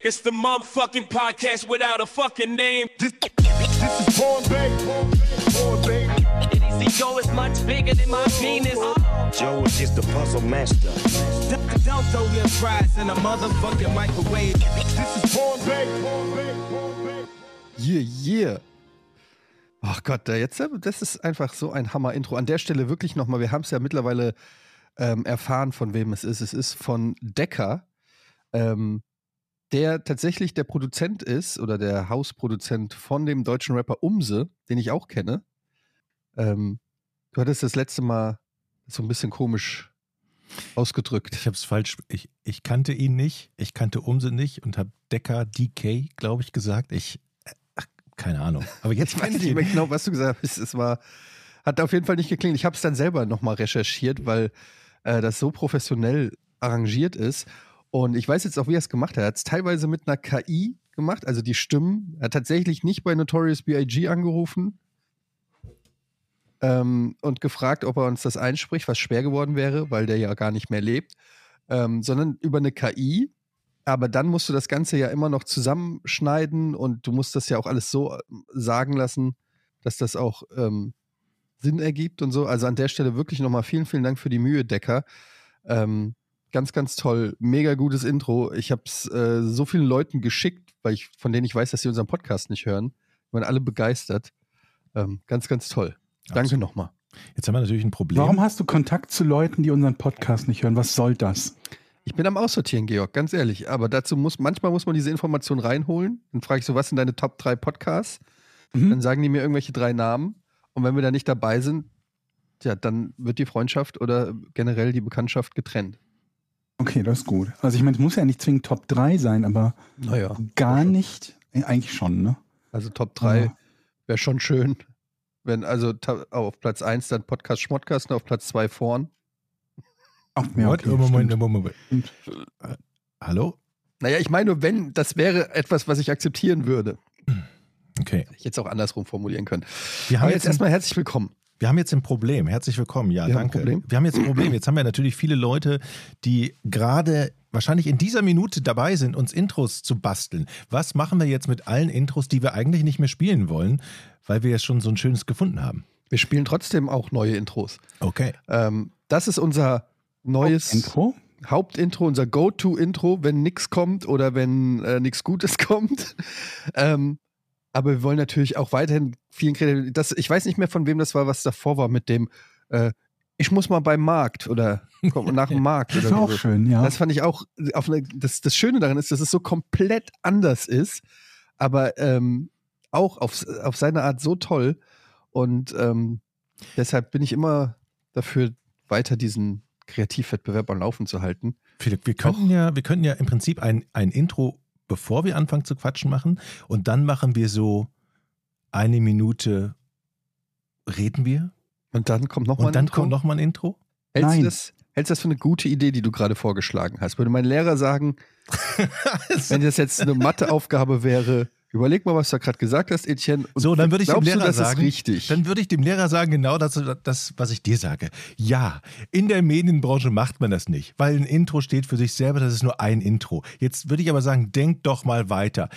It's the motherfucking podcast without a fucking name. This, this is Born Bay. Born Bay. See, Joe is much bigger than my penis. Joe is just a puzzle master. Don't throw your fries in a motherfucking microwave. This is Born Bay. Yeah, yeah. Ach Gott, da jetzt, das ist einfach so ein Hammer-Intro. An der Stelle wirklich nochmal, wir haben es ja mittlerweile ähm, erfahren, von wem es ist. Es ist von Decker, ähm, der tatsächlich der Produzent ist oder der Hausproduzent von dem deutschen Rapper Umse, den ich auch kenne. Ähm, du hattest das letzte Mal so ein bisschen komisch ausgedrückt. Ich habe es falsch. Ich, ich kannte ihn nicht, ich kannte Umse nicht und habe Decker DK, glaube ich, gesagt. Ich, ach, keine Ahnung. Aber jetzt Ich weiß nicht mehr genau, was du gesagt hast. Es war, hat auf jeden Fall nicht geklingelt. Ich habe es dann selber nochmal recherchiert, weil äh, das so professionell arrangiert ist. Und ich weiß jetzt auch, wie er es gemacht hat. Er hat es teilweise mit einer KI gemacht, also die Stimmen. Er hat tatsächlich nicht bei Notorious B.I.G. angerufen ähm, und gefragt, ob er uns das einspricht, was schwer geworden wäre, weil der ja gar nicht mehr lebt, ähm, sondern über eine KI. Aber dann musst du das Ganze ja immer noch zusammenschneiden und du musst das ja auch alles so äh, sagen lassen, dass das auch ähm, Sinn ergibt und so. Also an der Stelle wirklich nochmal vielen, vielen Dank für die Mühe, Decker. Ähm, ganz, ganz toll. Mega gutes Intro. Ich habe es äh, so vielen Leuten geschickt, weil ich, von denen ich weiß, dass sie unseren Podcast nicht hören. Die waren alle begeistert. Ähm, ganz, ganz toll. Danke nochmal. Jetzt haben wir natürlich ein Problem. Warum hast du Kontakt zu Leuten, die unseren Podcast nicht hören? Was soll das? Ich bin am Aussortieren, Georg, ganz ehrlich. Aber dazu muss, manchmal muss man diese Information reinholen. Dann frage ich so, was sind deine Top 3 Podcasts? Mhm. Dann sagen die mir irgendwelche drei Namen. Und wenn wir da nicht dabei sind, ja, dann wird die Freundschaft oder generell die Bekanntschaft getrennt. Okay, das ist gut. Also ich meine, es muss ja nicht zwingend Top 3 sein, aber Naja. gar nicht. Eigentlich schon, ne? Also Top 3 Ja. wäre schon schön. Wenn also ta- auf Platz 1 dann Podcast Schmodcast und auf Platz 2 vorn. Ach, ja, okay, Oh, Moment, stimmt. Moment, Moment. Äh, Hallo? Naja, ich meine nur, wenn, das wäre etwas, was ich akzeptieren würde. Okay. Hätte ich jetzt auch andersrum formulieren können. Wir haben Aber jetzt erstmal herzlich willkommen. Wir haben jetzt ein Problem. Herzlich willkommen. Ja, Wir haben danke. Problem? Wir haben jetzt ein Problem. Jetzt haben wir natürlich viele Leute, die gerade wahrscheinlich in dieser Minute dabei sind, uns Intros zu basteln. Was machen wir jetzt mit allen Intros, die wir eigentlich nicht mehr spielen wollen, weil wir jetzt schon so ein schönes gefunden haben? Wir spielen trotzdem auch neue Intros. Okay. Ähm, das ist unser neues Intro? Hauptintro, unser Go-To-Intro, wenn nichts kommt oder wenn äh, nichts Gutes kommt. ähm, aber wir wollen natürlich auch weiterhin vielen Kredit. Das, ich weiß nicht mehr, von wem das war, was davor war mit dem äh, Ich muss mal beim Markt oder komm, nach dem Markt. Das war auch so. schön, ja. Das fand ich auch, auf eine, das, das Schöne daran ist, dass es so komplett anders ist, aber ähm, auch auf, auf seine Art so toll. Und ähm, deshalb bin ich immer dafür, weiter diesen Kreativwettbewerb am Laufen zu halten. Philipp, wir könnten ja, wir könnten ja im Prinzip ein, ein Intro, bevor wir anfangen zu quatschen, machen. Und dann machen wir so eine Minute reden wir. Und dann kommt nochmal Und dann kommt nochmal ein Intro. Hältst, du Nein. das, hältst du das für eine gute Idee, die du gerade vorgeschlagen hast? Würde mein Lehrer sagen, wenn das jetzt eine Matheaufgabe wäre, überleg mal, was du gerade gesagt hast, Etienne. und So, dann würde ich dem Lehrer du, das sagen, ist richtig. Dann würde ich dem Lehrer sagen, genau das, das, was ich dir sage. Ja, in der Medienbranche macht man das nicht, weil ein Intro steht für sich selber, das ist nur ein Intro. Jetzt würde ich aber sagen, denk doch mal weiter.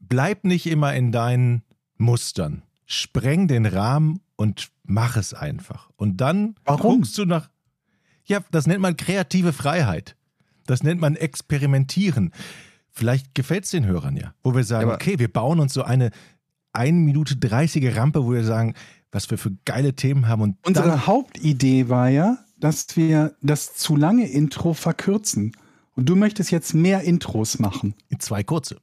Bleib nicht immer in deinen Mustern. Spreng den Rahmen und mach es einfach. Und dann Warum? guckst du nach. Ja, das nennt man kreative Freiheit. Das nennt man Experimentieren. Vielleicht gefällt es den Hörern ja, wo wir sagen, Ja, okay, wir bauen uns so eine 1 Minute 30 Rampe, wo wir sagen, was wir für geile Themen haben und Unsere Hauptidee war ja, dass wir das zu lange Intro verkürzen. Und du möchtest jetzt mehr Intros machen. zwei kurze.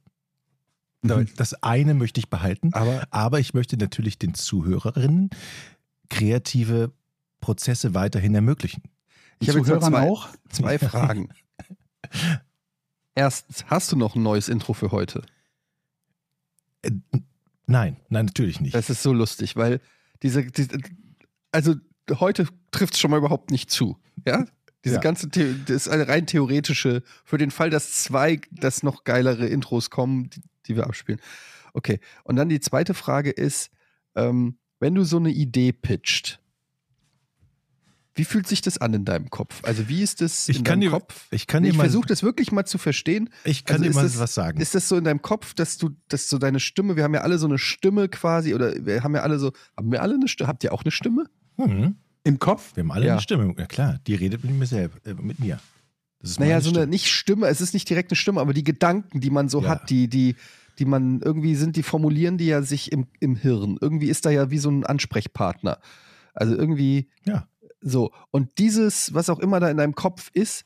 Mhm. Das eine möchte ich behalten, aber aber ich möchte natürlich den Zuhörerinnen kreative Prozesse weiterhin ermöglichen. ich habe jetzt Zuhörern zwei, auch? zwei Fragen. Erstens, hast du noch ein neues Intro für heute? Äh, nein, nein, natürlich nicht. Das ist so lustig, weil diese, diese also heute trifft es schon mal überhaupt nicht zu. Ja? Diese Ja. ganze, The das ist eine rein theoretische, für den Fall, dass zwei, dass noch geilere Intros kommen, die, die wir abspielen. Okay. Und dann die zweite Frage ist, ähm, wenn du so eine Idee pitcht, Wie fühlt sich das an in deinem Kopf? Also wie ist das Ich in kann deinem dir- Kopf? ich kann dir ich versuche das wirklich mal zu verstehen. Ich kann Also dir mal das- was sagen. Ist das so in deinem Kopf, dass du, dass so deine Stimme, wir haben ja alle so eine Stimme quasi, oder wir haben ja alle so, haben wir alle eine Stimme? Habt ihr auch eine Stimme? Hm, Im Kopf? wir haben alle Ja. eine Stimme. Ja klar, die redet mit mir selbst, äh, mit mir. Das ist Naja, so eine Stimme. nicht Stimme, es ist nicht direkt eine Stimme, aber die Gedanken, die man so Ja. hat, die, die, die man irgendwie sind, die formulieren die ja sich im, im Hirn. Irgendwie ist da ja wie so ein Ansprechpartner. Also irgendwie Ja. So. Und dieses, was auch immer da in deinem Kopf ist,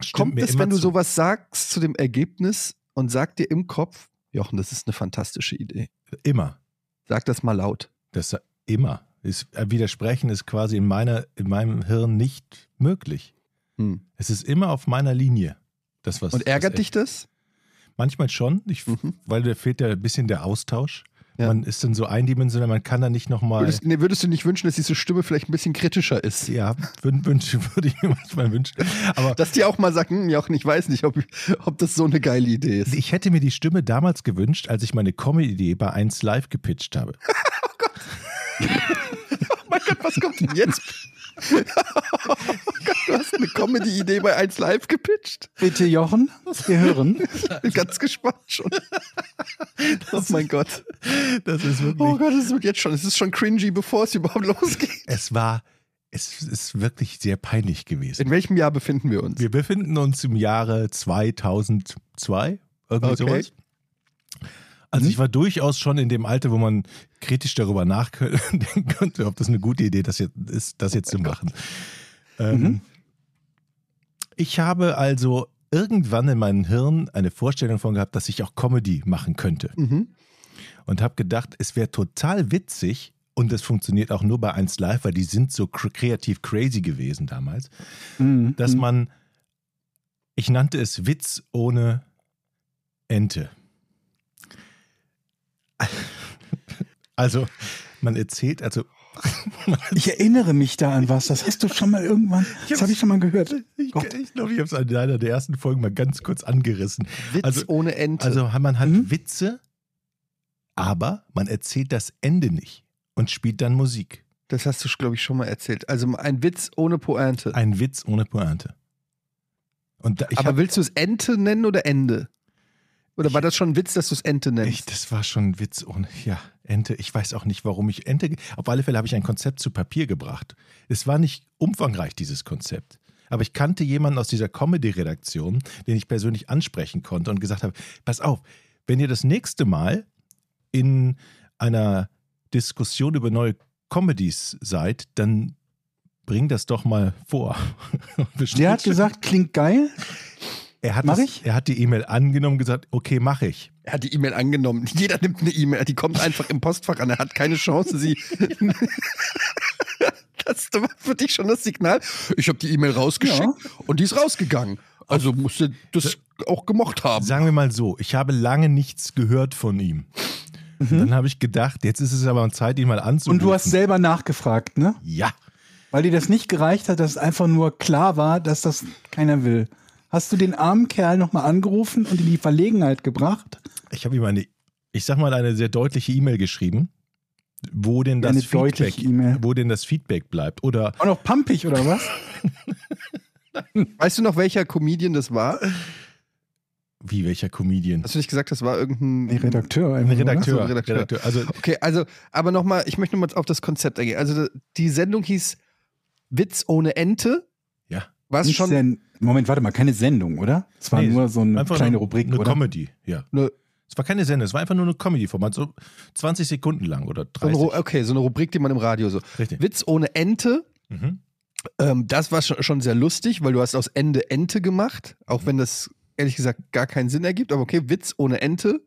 Stimmt kommt es, wenn du zu. sowas sagst zu dem Ergebnis und sagt dir im Kopf, Jochen, das ist eine fantastische Idee. Immer. Sag das mal laut. Das immer. Ist, äh, widersprechen ist quasi in, meiner, in meinem Hirn nicht möglich. Hm. Es ist immer auf meiner Linie. Das, was, Und ärgert was dich das? Manchmal schon, ich, Mhm. weil da fehlt ja ein bisschen der Austausch. Ja. Man ist dann so eindimensional, man kann da nicht nochmal. Würdest, nee, würdest du nicht wünschen, dass diese Stimme vielleicht ein bisschen kritischer ist? Ja, wün- wünsche, würde ich mir manchmal wünschen. Aber Dass die auch mal sagt, hm, Jochen, ich weiß nicht, ob, ob das so eine geile Idee ist. ich hätte mir die Stimme damals gewünscht, als ich meine Comedy-Idee bei 1 Live gepitcht habe. Oh mein Gott, was kommt denn jetzt? du hast eine Comedy-Idee bei 1 Live gepitcht? Bitte, Jochen, wir hören. Bin ganz gespannt schon. oh mein Gott. Das ist wirklich. Oh Gott, es wird jetzt schon, es ist schon cringy, bevor es überhaupt losgeht. Es war, es ist wirklich sehr peinlich gewesen. In welchem Jahr befinden wir uns? Wir befinden uns im Jahre 2002, irgendwie Okay. sowas. Also ich war durchaus schon in dem Alter, wo man kritisch darüber nachdenken könnte, ob das eine gute Idee das jetzt ist, das jetzt zu machen. Ähm, Ich habe also irgendwann in meinem Hirn eine Vorstellung von gehabt, dass ich auch Comedy machen könnte. Mhm. Und habe gedacht, es wäre total witzig und das funktioniert auch nur bei 1 Live, weil die sind so kr kreativ crazy gewesen damals, Mhm. dass man, ich nannte es Witz ohne Ente. Also, man erzählt, also. Ich erinnere mich da an was. Das hast du schon mal irgendwann. Das habe ich schon mal gehört. Ich, Gott. ich glaube, ich habe es in einer der ersten Folgen mal ganz kurz angerissen. Witz Also- ohne Ente. Also man hat Mhm. Witze, aber man erzählt das Ende nicht und spielt dann Musik. das hast du, glaube ich, schon mal erzählt. Also ein Witz ohne Pointe. Ein Witz ohne Pointe. Und da, ich Aber hab, willst du es Ente nennen oder Ende? Oder war das schon ein Witz, dass du es Ente nennst? ich, das war schon ein Witz ohne, ja, Ente. Ich weiß auch nicht, warum ich Ente, auf alle Fälle habe ich ein Konzept zu Papier gebracht. Es war nicht umfangreich, dieses Konzept. Aber ich kannte jemanden aus dieser Comedy-Redaktion, den ich persönlich ansprechen konnte und gesagt habe, pass auf, wenn ihr das nächste Mal in einer Diskussion über neue Comedies seid, dann bring das doch mal vor. Der hat gesagt, klingt geil. Er hat, Mach das, ich? er hat die E-Mail angenommen und gesagt, okay, mache ich. Er hat die E-Mail angenommen. Jeder nimmt eine E-Mail. Die kommt einfach im Postfach an. Er hat keine Chance, sie. das war für dich schon das Signal. Ich habe die E-Mail rausgeschickt Ja. und die ist rausgegangen. Also musste das auch gemocht haben. Sagen wir mal so, ich habe lange nichts gehört von ihm. Und dann habe ich gedacht, jetzt ist es aber Zeit, ihn mal anzurufen. Und du hast selber nachgefragt, ne? Ja. Weil dir das nicht gereicht hat, dass es einfach nur klar war, dass das keiner will. Hast du den armen Kerl nochmal angerufen und in die Verlegenheit gebracht? Ich habe ihm eine, ich sag mal, eine sehr deutliche E-Mail geschrieben, wo denn das Eine Feedback, deutliche E-Mail. wo denn das Feedback bleibt. Oder Auch noch pampig oder was? Weißt du noch, welcher Comedian das war? wie welcher Comedian? Hast du nicht gesagt, das war irgendein. Redakteur. Ein Redakteur. So, Redakteur. Redakteur. Also Okay, also, aber nochmal, ich möchte nochmal auf das Konzept eingehen. Also, die Sendung hieß Witz ohne Ente. Was Nicht schon. Sen Moment, warte mal, keine Sendung, oder? Es war Nee, nur so eine kleine nur Rubrik, eine oder? Comedy. Ja, Eine, es war keine Sendung, es war einfach nur eine Comedy-Format, so 20 Sekunden lang oder so eine, 30. Ru- okay, so eine Rubrik, die man im Radio so. Richtig. Witz ohne Ente. Mhm. Ähm, das war schon, schon sehr lustig, weil du hast aus Ende Ente gemacht, auch wenn das ehrlich gesagt gar keinen Sinn ergibt. Aber okay, Witz ohne Ente.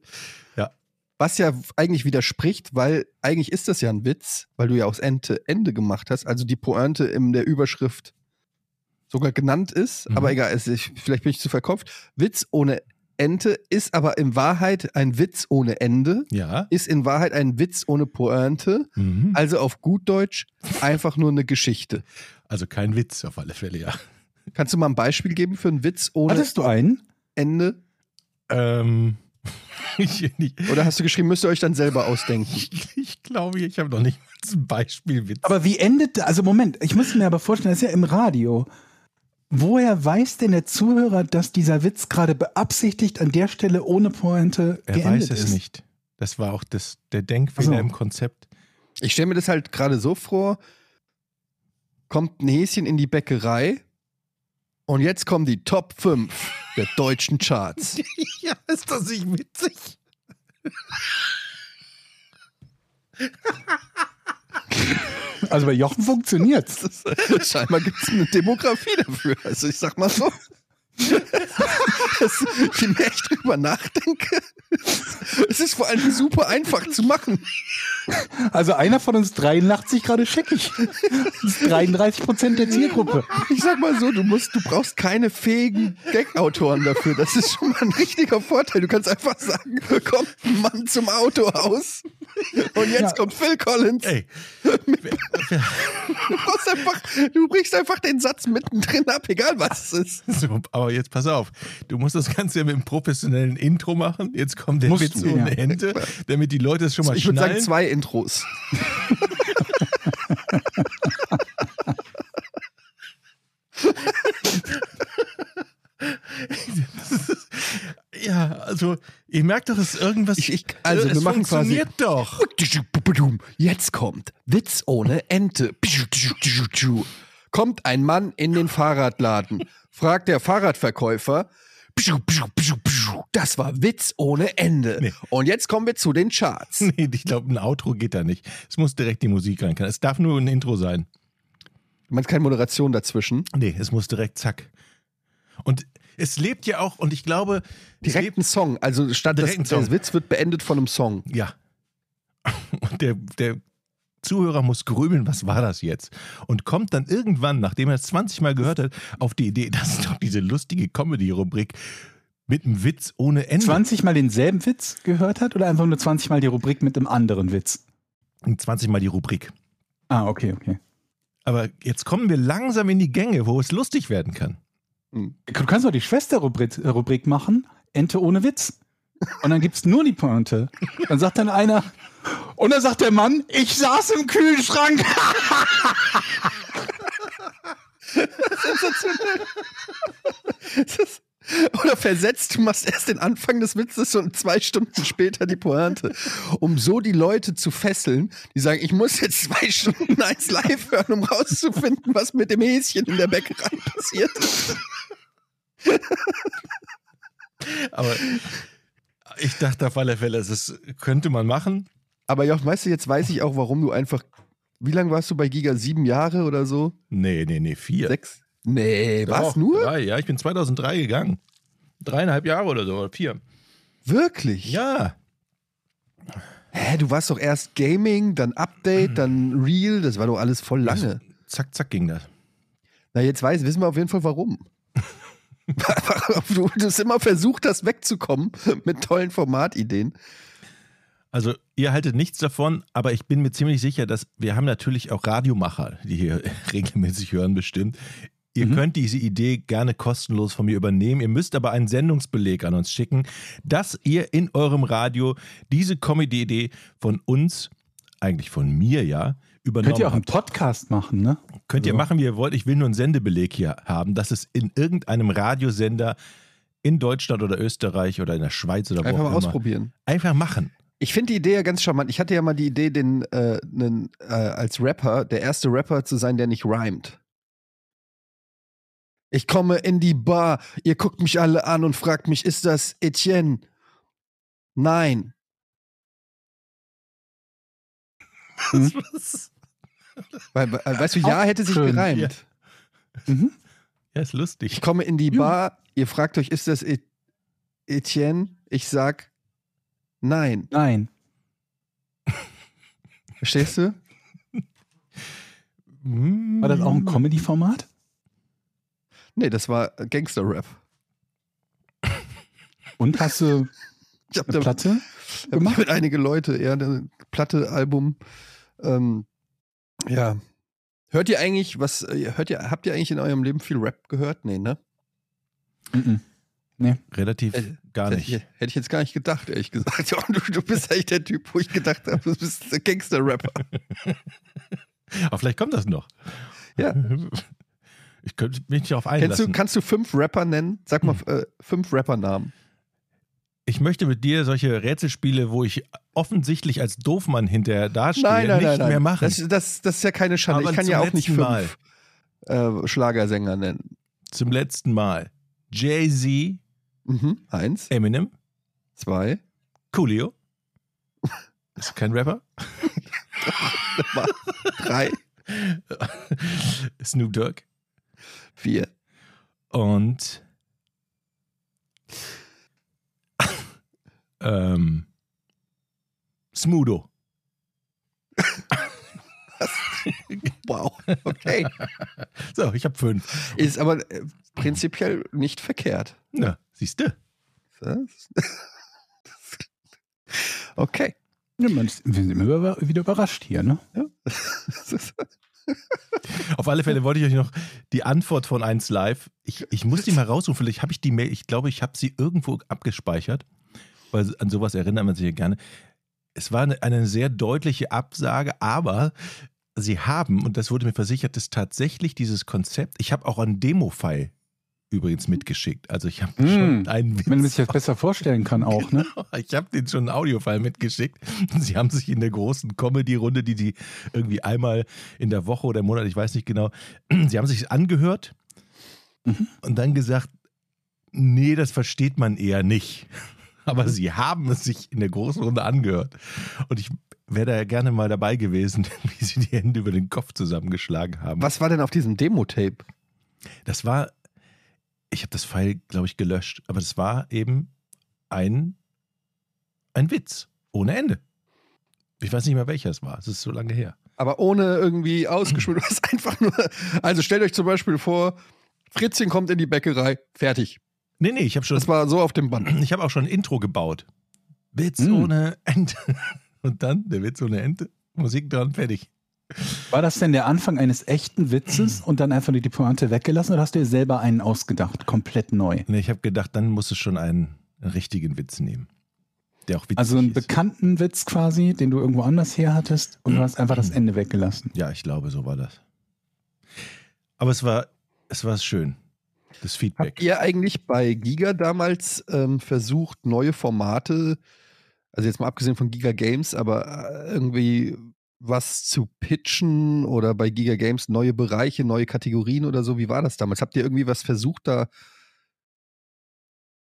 Ja. Was ja eigentlich widerspricht, weil eigentlich ist das ja ein Witz, weil du ja aus Ente Ende gemacht hast. Also die Pointe in der Überschrift sogar genannt ist. Mhm. Aber egal, es ist, vielleicht bin ich zu verkopft. Witz ohne Ente ist aber in Wahrheit ein Witz ohne Ende. Ja. Ist in Wahrheit ein Witz ohne Pointe. Mhm. Also auf gut Deutsch einfach nur eine Geschichte. Also kein Witz auf alle Fälle, ja. Kannst du mal ein Beispiel geben für einen Witz ohne Hattest du einen? Ende? Ähm, ich, ich, Oder hast du geschrieben, müsst ihr euch dann selber ausdenken? ich, ich glaube, ich habe noch nicht mal ist ein Beispielwitz. Aber wie endet, also Moment, ich muss mir aber vorstellen, das ist ja im Radio. Woher weiß denn der Zuhörer, dass dieser Witz gerade beabsichtigt an der Stelle ohne Pointe er geendet weiß es ist? nicht. Das war auch das, der Denkfehler Ach so. im Konzept. Ich stelle mir das halt gerade so vor, kommt ein Häschen in die Bäckerei und jetzt kommen die Top 5 der deutschen Charts. ja, ist das nicht witzig? Also bei Jochen ist, scheinbar gibt es eine Demografie dafür. Also ich sag mal so. Das, je mehr ich drüber nachdenke, es ist vor allem super einfach zu machen. Also einer von uns dreien lacht sich gerade scheckig. Das ist 33 Prozent der Zielgruppe. Ich sag mal so, du musst, du brauchst keine fähigen Gag-Autoren dafür. Das ist schon mal ein richtiger Vorteil. Du kannst einfach sagen, kommt ein Mann zum Autohaus und jetzt Ja. kommt Phil Collins. Ey, Du, brauchst einfach, du brichst einfach den Satz mittendrin ab, egal was es ist. So, jetzt pass auf. Du musst das Ganze ja mit einem professionellen Intro machen. Jetzt kommt der Musst Witz du, ohne ja. Ende, damit die Leute es schon mal Ich würde sagen, schnallen. zwei Intros. Ja, also, ihr merkt doch, es ist irgendwas. Ich- ich- also, es wir machen quasi- funktioniert doch. Jetzt kommt Witz ohne Ente. Kommt ein Mann in den Fahrradladen, fragt der Fahrradverkäufer. Das war Witz ohne Ende. Nee. Und jetzt kommen wir zu den Charts. Nee, ich glaube, ein Outro geht da nicht. Es muss direkt die Musik rein. Es darf nur ein Intro sein. Du meinst keine Moderation dazwischen? Nee, es muss direkt zack. Und es lebt ja auch, und ich glaube, es Direkt lebt, ein Song. Also statt das, Song. der Witz wird beendet von einem Song. ja. Und der, der Zuhörer muss grübeln, was war das jetzt? Und kommt dann irgendwann, nachdem er es 20 Mal gehört hat, auf die Idee, das ist doch diese lustige Comedy-Rubrik mit einem Witz ohne Ende. 20 Mal denselben Witz gehört hat oder einfach nur 20 Mal die Rubrik mit einem anderen Witz? Und 20 Mal die Rubrik. Ah, okay, okay. Aber jetzt kommen wir langsam in die Gänge, wo es lustig werden kann. Du kannst doch die Schwesterrubrik äh, machen, Ente ohne Witz. Und dann gibt's nur die Pointe. Dann sagt dann einer, und dann sagt der Mann, ich saß im Kühlschrank. Das- Oder versetzt, du machst erst den Anfang des Witzes und zwei Stunden später die Pointe. Um so die Leute zu fesseln, die sagen, ich muss jetzt zwei Stunden eins live hören, um rauszufinden, was mit dem Häschen in der Bäckerei passiert. Aber ich dachte auf alle Fälle, das könnte man machen. Aber ja, weißt du, jetzt weiß ich auch, warum du einfach. Wie lange warst du bei Giga? Sieben Jahre oder so? Nee, nee, nee, vier. Sechs? Nee, was? Nur? Drei, ja, ich bin 2003 gegangen. Dreieinhalb Jahre oder so, oder vier. Wirklich? Ja, Hä, du warst doch erst Gaming, dann Update, dann Real, das war doch alles voll lange. zack, zack ging das. Na, jetzt weiß, wissen wir auf jeden Fall warum. Du hast immer versucht hast, wegzukommen mit tollen Formatideen. Also ihr haltet nichts davon, aber ich bin mir ziemlich sicher, dass wir haben natürlich auch Radiomacher, die hier regelmäßig hören bestimmt. Ihr könnt diese Idee gerne kostenlos von mir übernehmen. Ihr müsst aber einen Sendungsbeleg an uns schicken, dass ihr in eurem Radio diese Comedy-Idee von uns, eigentlich von mir ja, übernommen Könnt ihr auch einen habt. Podcast machen, ne? Könnt ihr machen, wie ihr wollt. Ich will nur einen Sendebeleg hier haben, dass es in irgendeinem Radiosender in Deutschland oder Österreich oder in der Schweiz oder wo Einfach auch mal immer. ausprobieren. Einfach machen. Ich finde die Idee ja ganz charmant. Ich hatte ja mal die Idee, den, äh, nen, äh, als Rapper, der erste Rapper zu sein, der nicht rhymt. Ich komme in die Bar, ihr guckt mich alle an und fragt mich, ist das Etienne? Nein. Hm? Weil, weil, weißt du, ja hätte sich schön, gereimt. Mhm. Ja, ist lustig. Ich komme in die Ja. Bar, ihr fragt euch, ist das Et Etienne? Ich sag nein. Nein. Verstehst du? War das auch ein Comedy-Format? Nee, das war Gangster-Rap. Und hast du Ich hab eine da Platte hab gemacht? mit einige Leute, ja, eine Platte, Album. Ähm, ja. Hört ihr eigentlich, was, äh, hört ihr, habt ihr eigentlich in eurem Leben viel Rap gehört? Nee, ne? Mhm. Nee. Relativ Äh, gar Hätte nicht. ich, hätte ich jetzt gar nicht gedacht, ehrlich gesagt. Ja, du, du bist echt der Typ, wo ich gedacht habe, du bist der Gangster-Rapper. Aber vielleicht kommt das noch. Ja. Ich könnte mich nicht Kennst einlassen. du, kannst du fünf Rapper nennen? Sag mal äh, fünf Rappernamen. ich möchte mit dir solche Rätselspiele, wo ich offensichtlich als Doofmann hinterher dastehe, Nein, nein, nicht nein, nein. mehr machen. Das, das, das ist ja keine Schande. Aber ich kann ja auch nicht fünf äh, Schlagersänger nennen. Zum letzten Mal. Jay-Z, Mhm. Eins, Eminem, zwei, Coolio. Ist kein Rapper. drei, Snoop Dogg. vier. Und ähm, Smudo. Wow. Okay. So, ich habe fünf. Ist aber äh, prinzipiell nicht verkehrt. Na, siehst du. Okay. Ja, man ist, wir sind immer wieder überrascht hier, ne? Ist- Auf alle Fälle wollte ich euch noch die Antwort von 1 Live. Ich, ich muss die mal raussuchen. Vielleicht habe ich die Mail, ich glaube, ich habe sie irgendwo abgespeichert, weil an sowas erinnert man sich ja gerne. Es war eine, eine sehr deutliche Absage, aber sie haben, und das wurde mir versichert, dass tatsächlich dieses Konzept, ich habe auch einen Demo-File übrigens mitgeschickt. Also ich habe Mm. schon einen Witz Wenn man sich das besser vorstellen kann auch, ne? ich habe denen schon einen Audiofile mitgeschickt. Sie haben sich in der großen Comedy-Runde, die die irgendwie einmal in der Woche oder im Monat, ich weiß nicht genau, sie haben sich angehört und dann gesagt, nee, das versteht man eher nicht. Aber sie haben es sich in der großen Runde angehört. Und ich wäre da ja gerne mal dabei gewesen, wie sie die Hände über den Kopf zusammengeschlagen haben. Was war denn auf diesem Demo-Tape? Das war, ich habe das Pfeil, glaube ich, gelöscht, aber das war eben ein, ein Witz ohne Ende. Ich weiß nicht mehr, welcher es war. Es ist so lange her. Aber ohne irgendwie ausgeschmückt. Hast einfach nur. Also stellt euch zum Beispiel vor, Fritzchen kommt in die Bäckerei, fertig. Nee, nee, ich habe schon, Das war so auf dem Band. ich habe auch schon ein Intro gebaut. Witz Hm. ohne Ende. Und dann der Witz ohne Ende, Musik dran, fertig. War das denn der Anfang eines echten Witzes und dann einfach die Pointe weggelassen oder hast du dir selber einen ausgedacht, komplett neu? Nee, ich habe gedacht, dann musst du schon einen, einen richtigen Witz nehmen. Der auch witzig Also einen ist. bekannten Witz quasi, den du irgendwo anders her hattest und du hast einfach das Ende weggelassen. Ja, ich glaube, so war das. Aber es war, es war schön. Das Feedback. Habt ihr eigentlich bei Giga damals ähm, versucht, neue Formate, also jetzt mal abgesehen von Giga Games, aber äh, irgendwie was zu pitchen oder bei Giga Games neue Bereiche, neue Kategorien oder so? Wie war das damals? Habt ihr irgendwie was versucht, da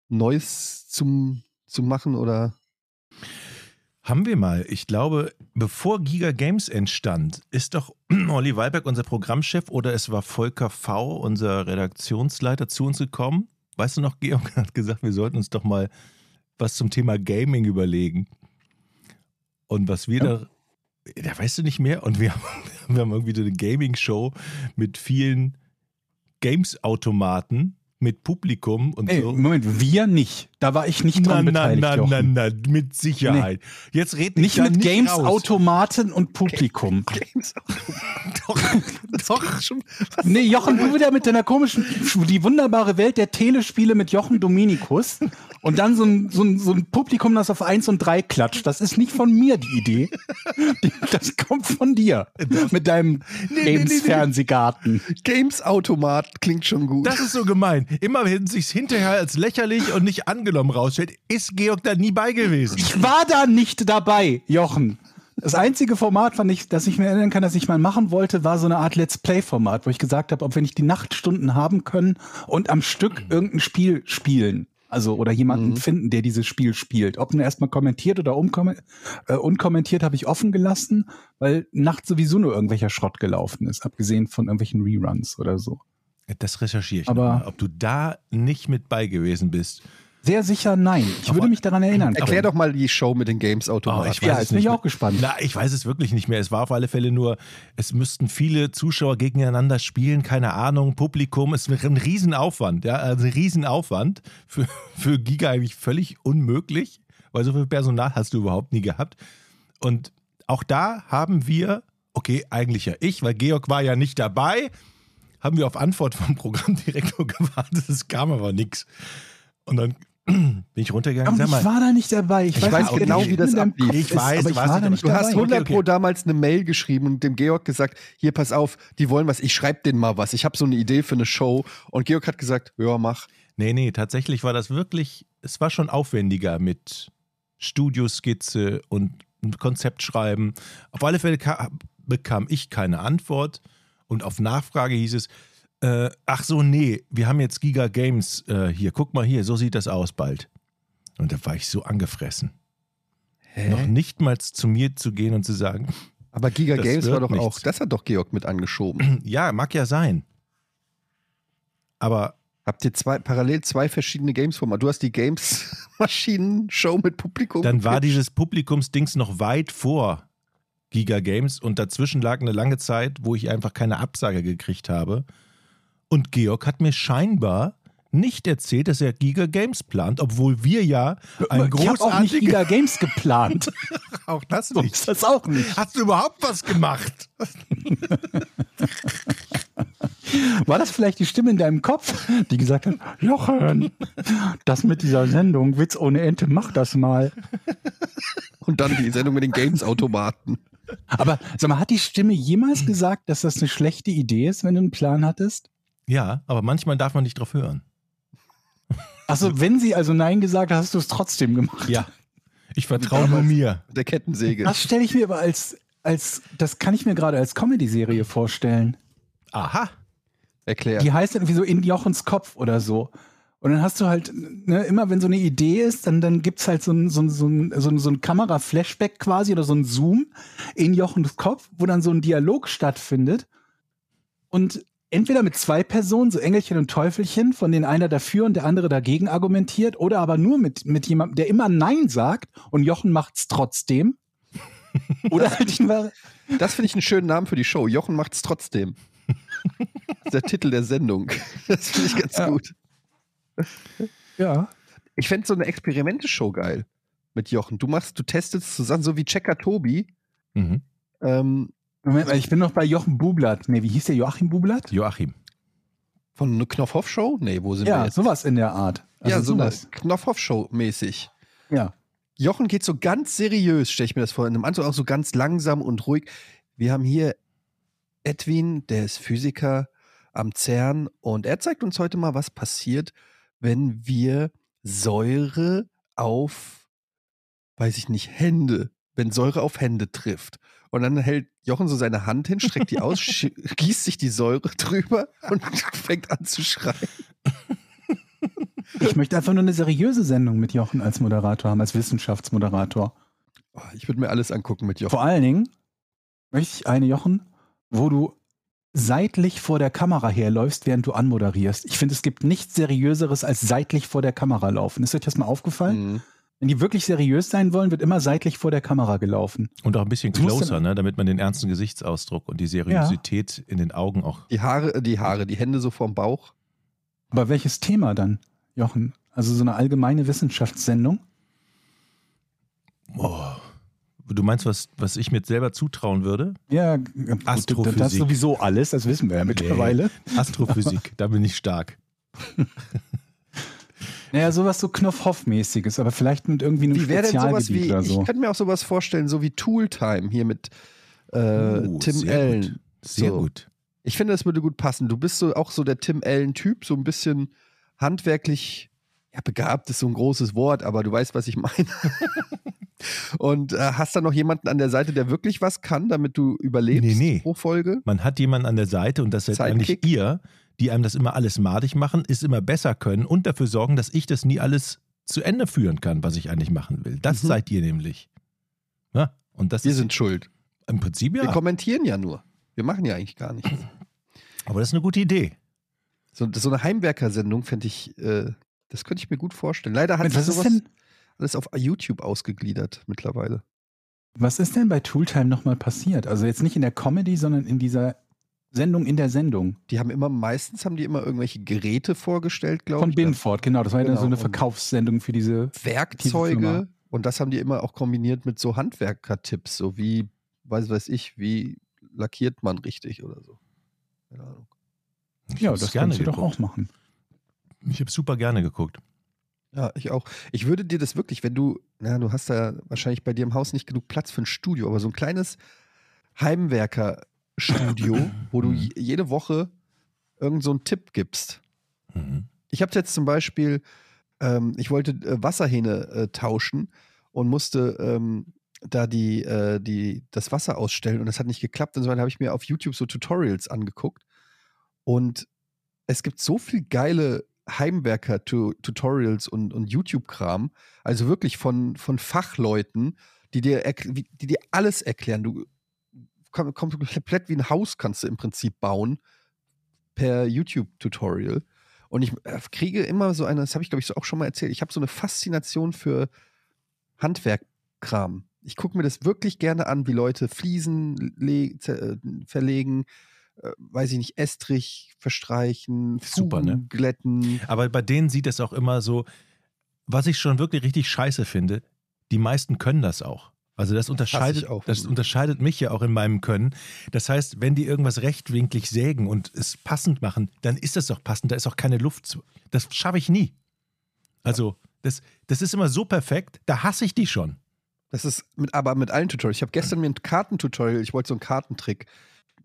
Neues zum, zu machen oder? Haben wir mal. Ich glaube, bevor Giga Games entstand, ist doch Olli Walberg, unser Programmchef, oder es war Volker V., unser Redaktionsleiter, zu uns gekommen. Weißt du noch, Georg hat gesagt, wir sollten uns doch mal was zum Thema Gaming überlegen. Und was wir Ja. da, da weißt du nicht mehr. Und wir haben, wir haben irgendwie so eine Gaming-Show mit vielen Games-Automaten, mit Publikum und Ey, so. Moment, wir nicht. Da war ich nicht dran na, beteiligt, na, Jochen. na, na, mit Sicherheit. Jetzt red Nicht mit Games, raus. Automaten und Publikum. Games Doch, doch. schon. Nee, Jochen, du wieder mit deiner komischen, die wunderbare Welt der Telespiele mit Jochen Dominikus und dann so ein, so ein, so ein Publikum, das auf 1 und 3 klatscht. Das ist nicht von mir die Idee. Das kommt von dir. Mit deinem nee, nee, nee. Games-Fernsehgarten. Games-Automat klingt schon gut. Das ist so gemein. Immer wenn sich's hinterher als lächerlich und nicht angenommen rausstellt, ist Georg da nie bei gewesen. Ich war da nicht dabei, Jochen. Das einzige Format, fand ich, das ich mir erinnern kann, dass ich mal machen wollte, war so eine Art Let's Play-Format, wo ich gesagt habe, ob wir nicht die Nachtstunden haben können und am Stück irgendein Spiel spielen. Also, oder jemanden finden, der dieses Spiel spielt. Ob nur erstmal kommentiert oder äh, unkommentiert, habe ich offen gelassen, weil nachts sowieso nur irgendwelcher Schrott gelaufen ist, abgesehen von irgendwelchen Reruns oder so. Das recherchiere ich Aber- noch mal, ob du da nicht mit bei gewesen bist. Sehr sicher nein. Ich würde mich daran erinnern. Erklär doch mal die Show mit den Games-Automaten. Oh, Ja, jetzt bin nicht ich auch gespannt. Na, ich weiß es wirklich nicht mehr. Es war auf alle Fälle nur, es müssten viele Zuschauer gegeneinander spielen, keine Ahnung, Publikum. Es wäre ein Riesenaufwand, ja, also ein Riesenaufwand. Für, für Giga eigentlich völlig unmöglich, weil so viel Personal hast du überhaupt nie gehabt. Und auch da haben wir, okay, eigentlich ja ich, weil Georg war ja nicht dabei, haben wir auf Antwort vom Programmdirektor gewartet. Es kam aber nichts. Und dann bin ich runtergegangen. Aber ich war da nicht dabei. Ich, Ich weiß, weiß nicht, genau, wie das ablief. Ich weiß, aber ich war da nicht nicht Du hast dabei. 100 okay. Pro damals eine Mail geschrieben und dem Georg gesagt, hier pass auf, die wollen was, ich schreibe denen mal was. Ich habe so eine Idee für eine Show und Georg hat gesagt, ja, mach. nee, nee, tatsächlich war das wirklich, es war schon aufwendiger mit Studioskizze und Konzept schreiben. Auf alle Fälle ka- bekam ich keine Antwort und auf Nachfrage hieß es, äh, ach so, nee, wir haben jetzt Giga Games äh, hier, guck mal hier, so sieht das aus bald. Und da war ich so angefressen. Noch nicht mal zu mir zu gehen und zu sagen, Aber Giga Games war doch nichts. auch, das hat doch Georg mit angeschoben. ja, mag ja sein. Aber Habt ihr zwei, parallel zwei verschiedene Games formate Du hast die Games-Maschinen-Show mit Publikum. dann war dieses Publikumsdings noch weit vor Giga Games und dazwischen lag eine lange Zeit, wo ich einfach keine Absage gekriegt habe. Und Georg hat mir scheinbar nicht erzählt, dass er Giga Games plant, obwohl wir ja ein ich habe auch nicht. Giga Games geplant. Auch das so ist das auch nicht. Hast du überhaupt was gemacht? War das vielleicht die Stimme in deinem Kopf, die gesagt hat, Jochen, das mit dieser Sendung, Witz ohne Ente, mach das mal. Und dann die Sendung mit den Games-Automaten. Aber sag mal, hat die Stimme jemals gesagt, dass das eine schlechte Idee ist, wenn du einen Plan hattest? Ja, aber manchmal darf man nicht drauf hören. Achso, wenn sie also Nein gesagt hat, hast du es trotzdem gemacht. Ja. Ich vertraue nur mir. Der Kettensäge. Das stelle ich mir aber als, als, das kann ich mir gerade als Comedy-Serie vorstellen. Aha. Erklär. Die heißt irgendwie so in Jochens Kopf oder so. Und dann hast du halt, ne, immer wenn so eine Idee ist, dann, dann gibt's halt so ein, so ein, so ein, so ein, so ein Kamera-Flashback quasi oder so ein Zoom in Jochens Kopf, wo dann so ein Dialog stattfindet. Und entweder mit zwei Personen, so Engelchen und Teufelchen, von denen einer dafür und der andere dagegen argumentiert, oder aber nur mit, mit jemandem, der immer Nein sagt und Jochen macht's trotzdem. Oder halt immer, Das finde ich einen schönen Namen für die Show. Jochen macht's trotzdem. Das ist der Titel der Sendung. Das finde ich ganz Ja. gut. ja. Ich fände so eine Experimente-Show geil mit Jochen. Du machst, du testest zusammen, so wie Checker Tobi. Mhm. Ähm, Moment mal, ich bin noch bei Jochen Bublatt. Nee, wie hieß der Joachim Bublatt? Joachim. von einer Knopfhoff-Show? Nee, wo sind wir Ja, sowas in der Art. Also ja, so eine sowas. Knopfhoff-Show mäßig. Ja. Jochen geht so ganz seriös, stelle ich mir das vor. In einem Anzug auch so ganz langsam und ruhig. Wir haben hier Edwin, der ist Physiker am CERN und er zeigt uns heute mal, was passiert, wenn wir Säure auf, weiß ich nicht, Hände, wenn Säure auf Hände trifft. Und dann hält Jochen so seine Hand hin, streckt die aus, gießt sich die Säure drüber und fängt an zu schreien. Ich möchte einfach nur eine seriöse Sendung mit Jochen als Moderator haben, als Wissenschaftsmoderator. Oh, ich würde mir alles angucken mit Jochen. Vor allen Dingen möchte ich eine Jochen, wo du seitlich vor der Kamera herläufst, während du anmoderierst. Ich finde, es gibt nichts Seriöseres als seitlich vor der Kamera laufen. Ist euch das mal aufgefallen? Mhm. Wenn die wirklich seriös sein wollen, wird immer seitlich vor der Kamera gelaufen. Und auch ein bisschen Das closer, ne? damit man den ernsten Gesichtsausdruck und die Seriosität in den Augen auch. Die Haare, die Haare, die Hände so vorm Bauch. Aber welches Thema dann, Jochen? Also so eine allgemeine Wissenschaftssendung? Oh. Du meinst, was, was ich mir selber zutrauen würde? Ja, gut, Astrophysik. Das ist sowieso alles, das wissen wir ja mittlerweile. Astrophysik, da bin ich stark. Naja, sowas so Knopfhoff-mäßiges, aber vielleicht mit irgendwie einem Wie wäre denn sowas Spezialgebiet wie, oder so. ich könnte mir auch sowas vorstellen, so wie Tooltime hier mit äh, Oh, Tim sehr Allen. Gut. Sehr So. gut. Ich finde, das würde gut passen. Du bist so auch so der Tim Allen-Typ, so ein bisschen handwerklich, ja, begabt ist so ein großes Wort, aber du weißt, was ich meine. Und äh, hast dann noch jemanden an der Seite, der wirklich was kann, damit du überlebst Nee, nee. pro Folge? Man hat jemanden an der Seite und das seid Sidekick. eigentlich ihr, die einem das immer alles madig machen, ist immer besser können und dafür sorgen, dass ich das nie alles zu Ende führen kann, was ich eigentlich machen will. Das Mhm. seid ihr nämlich. Ja, und das Wir ist sind schuld. im Prinzip Wir ja. kommentieren ja nur. Wir machen ja eigentlich gar nichts. Aber das ist eine gute Idee. So, so eine Heimwerker-Sendung fände ich, äh, das könnte ich mir gut vorstellen. Leider hat sich sowas alles auf YouTube ausgegliedert mittlerweile. was ist denn bei Tooltime nochmal passiert? Also jetzt nicht in der Comedy, sondern in dieser Sendung in der Sendung. Die haben immer, meistens haben die immer irgendwelche Geräte vorgestellt, glaube Von ich. Binford, genau. Das war ja Genau, so eine Verkaufssendung für diese. Werkzeuge. Firma. Und das haben die immer auch kombiniert mit so Handwerker-Tipps, so wie, weiß weiß ich, wie lackiert man richtig oder so. Keine Ahnung. Ich Ja, das gerne kannst du doch auch machen. Ich habe super gerne geguckt. Ja, ich auch. Ich würde dir das wirklich, wenn du, na, du hast da wahrscheinlich bei dir im Haus nicht genug Platz für ein Studio, aber so ein kleines Heimwerker-Studio, wo du je- jede Woche irgend so einen Tipp gibst. Mhm. Ich habe jetzt zum Beispiel, ähm, ich wollte äh, Wasserhähne äh, tauschen und musste ähm, da die, äh, die, das Wasser ausstellen und das hat nicht geklappt und so habe ich mir auf YouTube so Tutorials angeguckt und es gibt so viel geile Heimwerker-Tutorials und, und YouTube-Kram, also wirklich von, von Fachleuten, die dir, die dir alles erklären. Du komplett wie ein Haus kannst du im Prinzip bauen per YouTube-Tutorial. Und ich äh, kriege immer so eine, das habe ich glaube ich so auch schon mal erzählt, ich habe so eine Faszination für Handwerkkram. Ich gucke mir das wirklich gerne an, wie Leute Fliesen äh, verlegen, äh, weiß ich nicht, Estrich verstreichen, Super, ne? Glätten. Aber bei denen sieht es auch immer so, was ich schon wirklich richtig scheiße finde, die meisten können das auch. Also das unterscheidet, auch. das unterscheidet mich ja auch in meinem Können. Das heißt, wenn die irgendwas rechtwinklig sägen und es passend machen, dann ist das doch passend, da ist auch keine Luft zu. Das schaffe ich nie. Also, das, das ist immer so perfekt, da hasse ich die schon. Das ist mit, aber mit allen Tutorials. Ich habe gestern mir ein Kartentutorial, ich wollte so einen Kartentrick.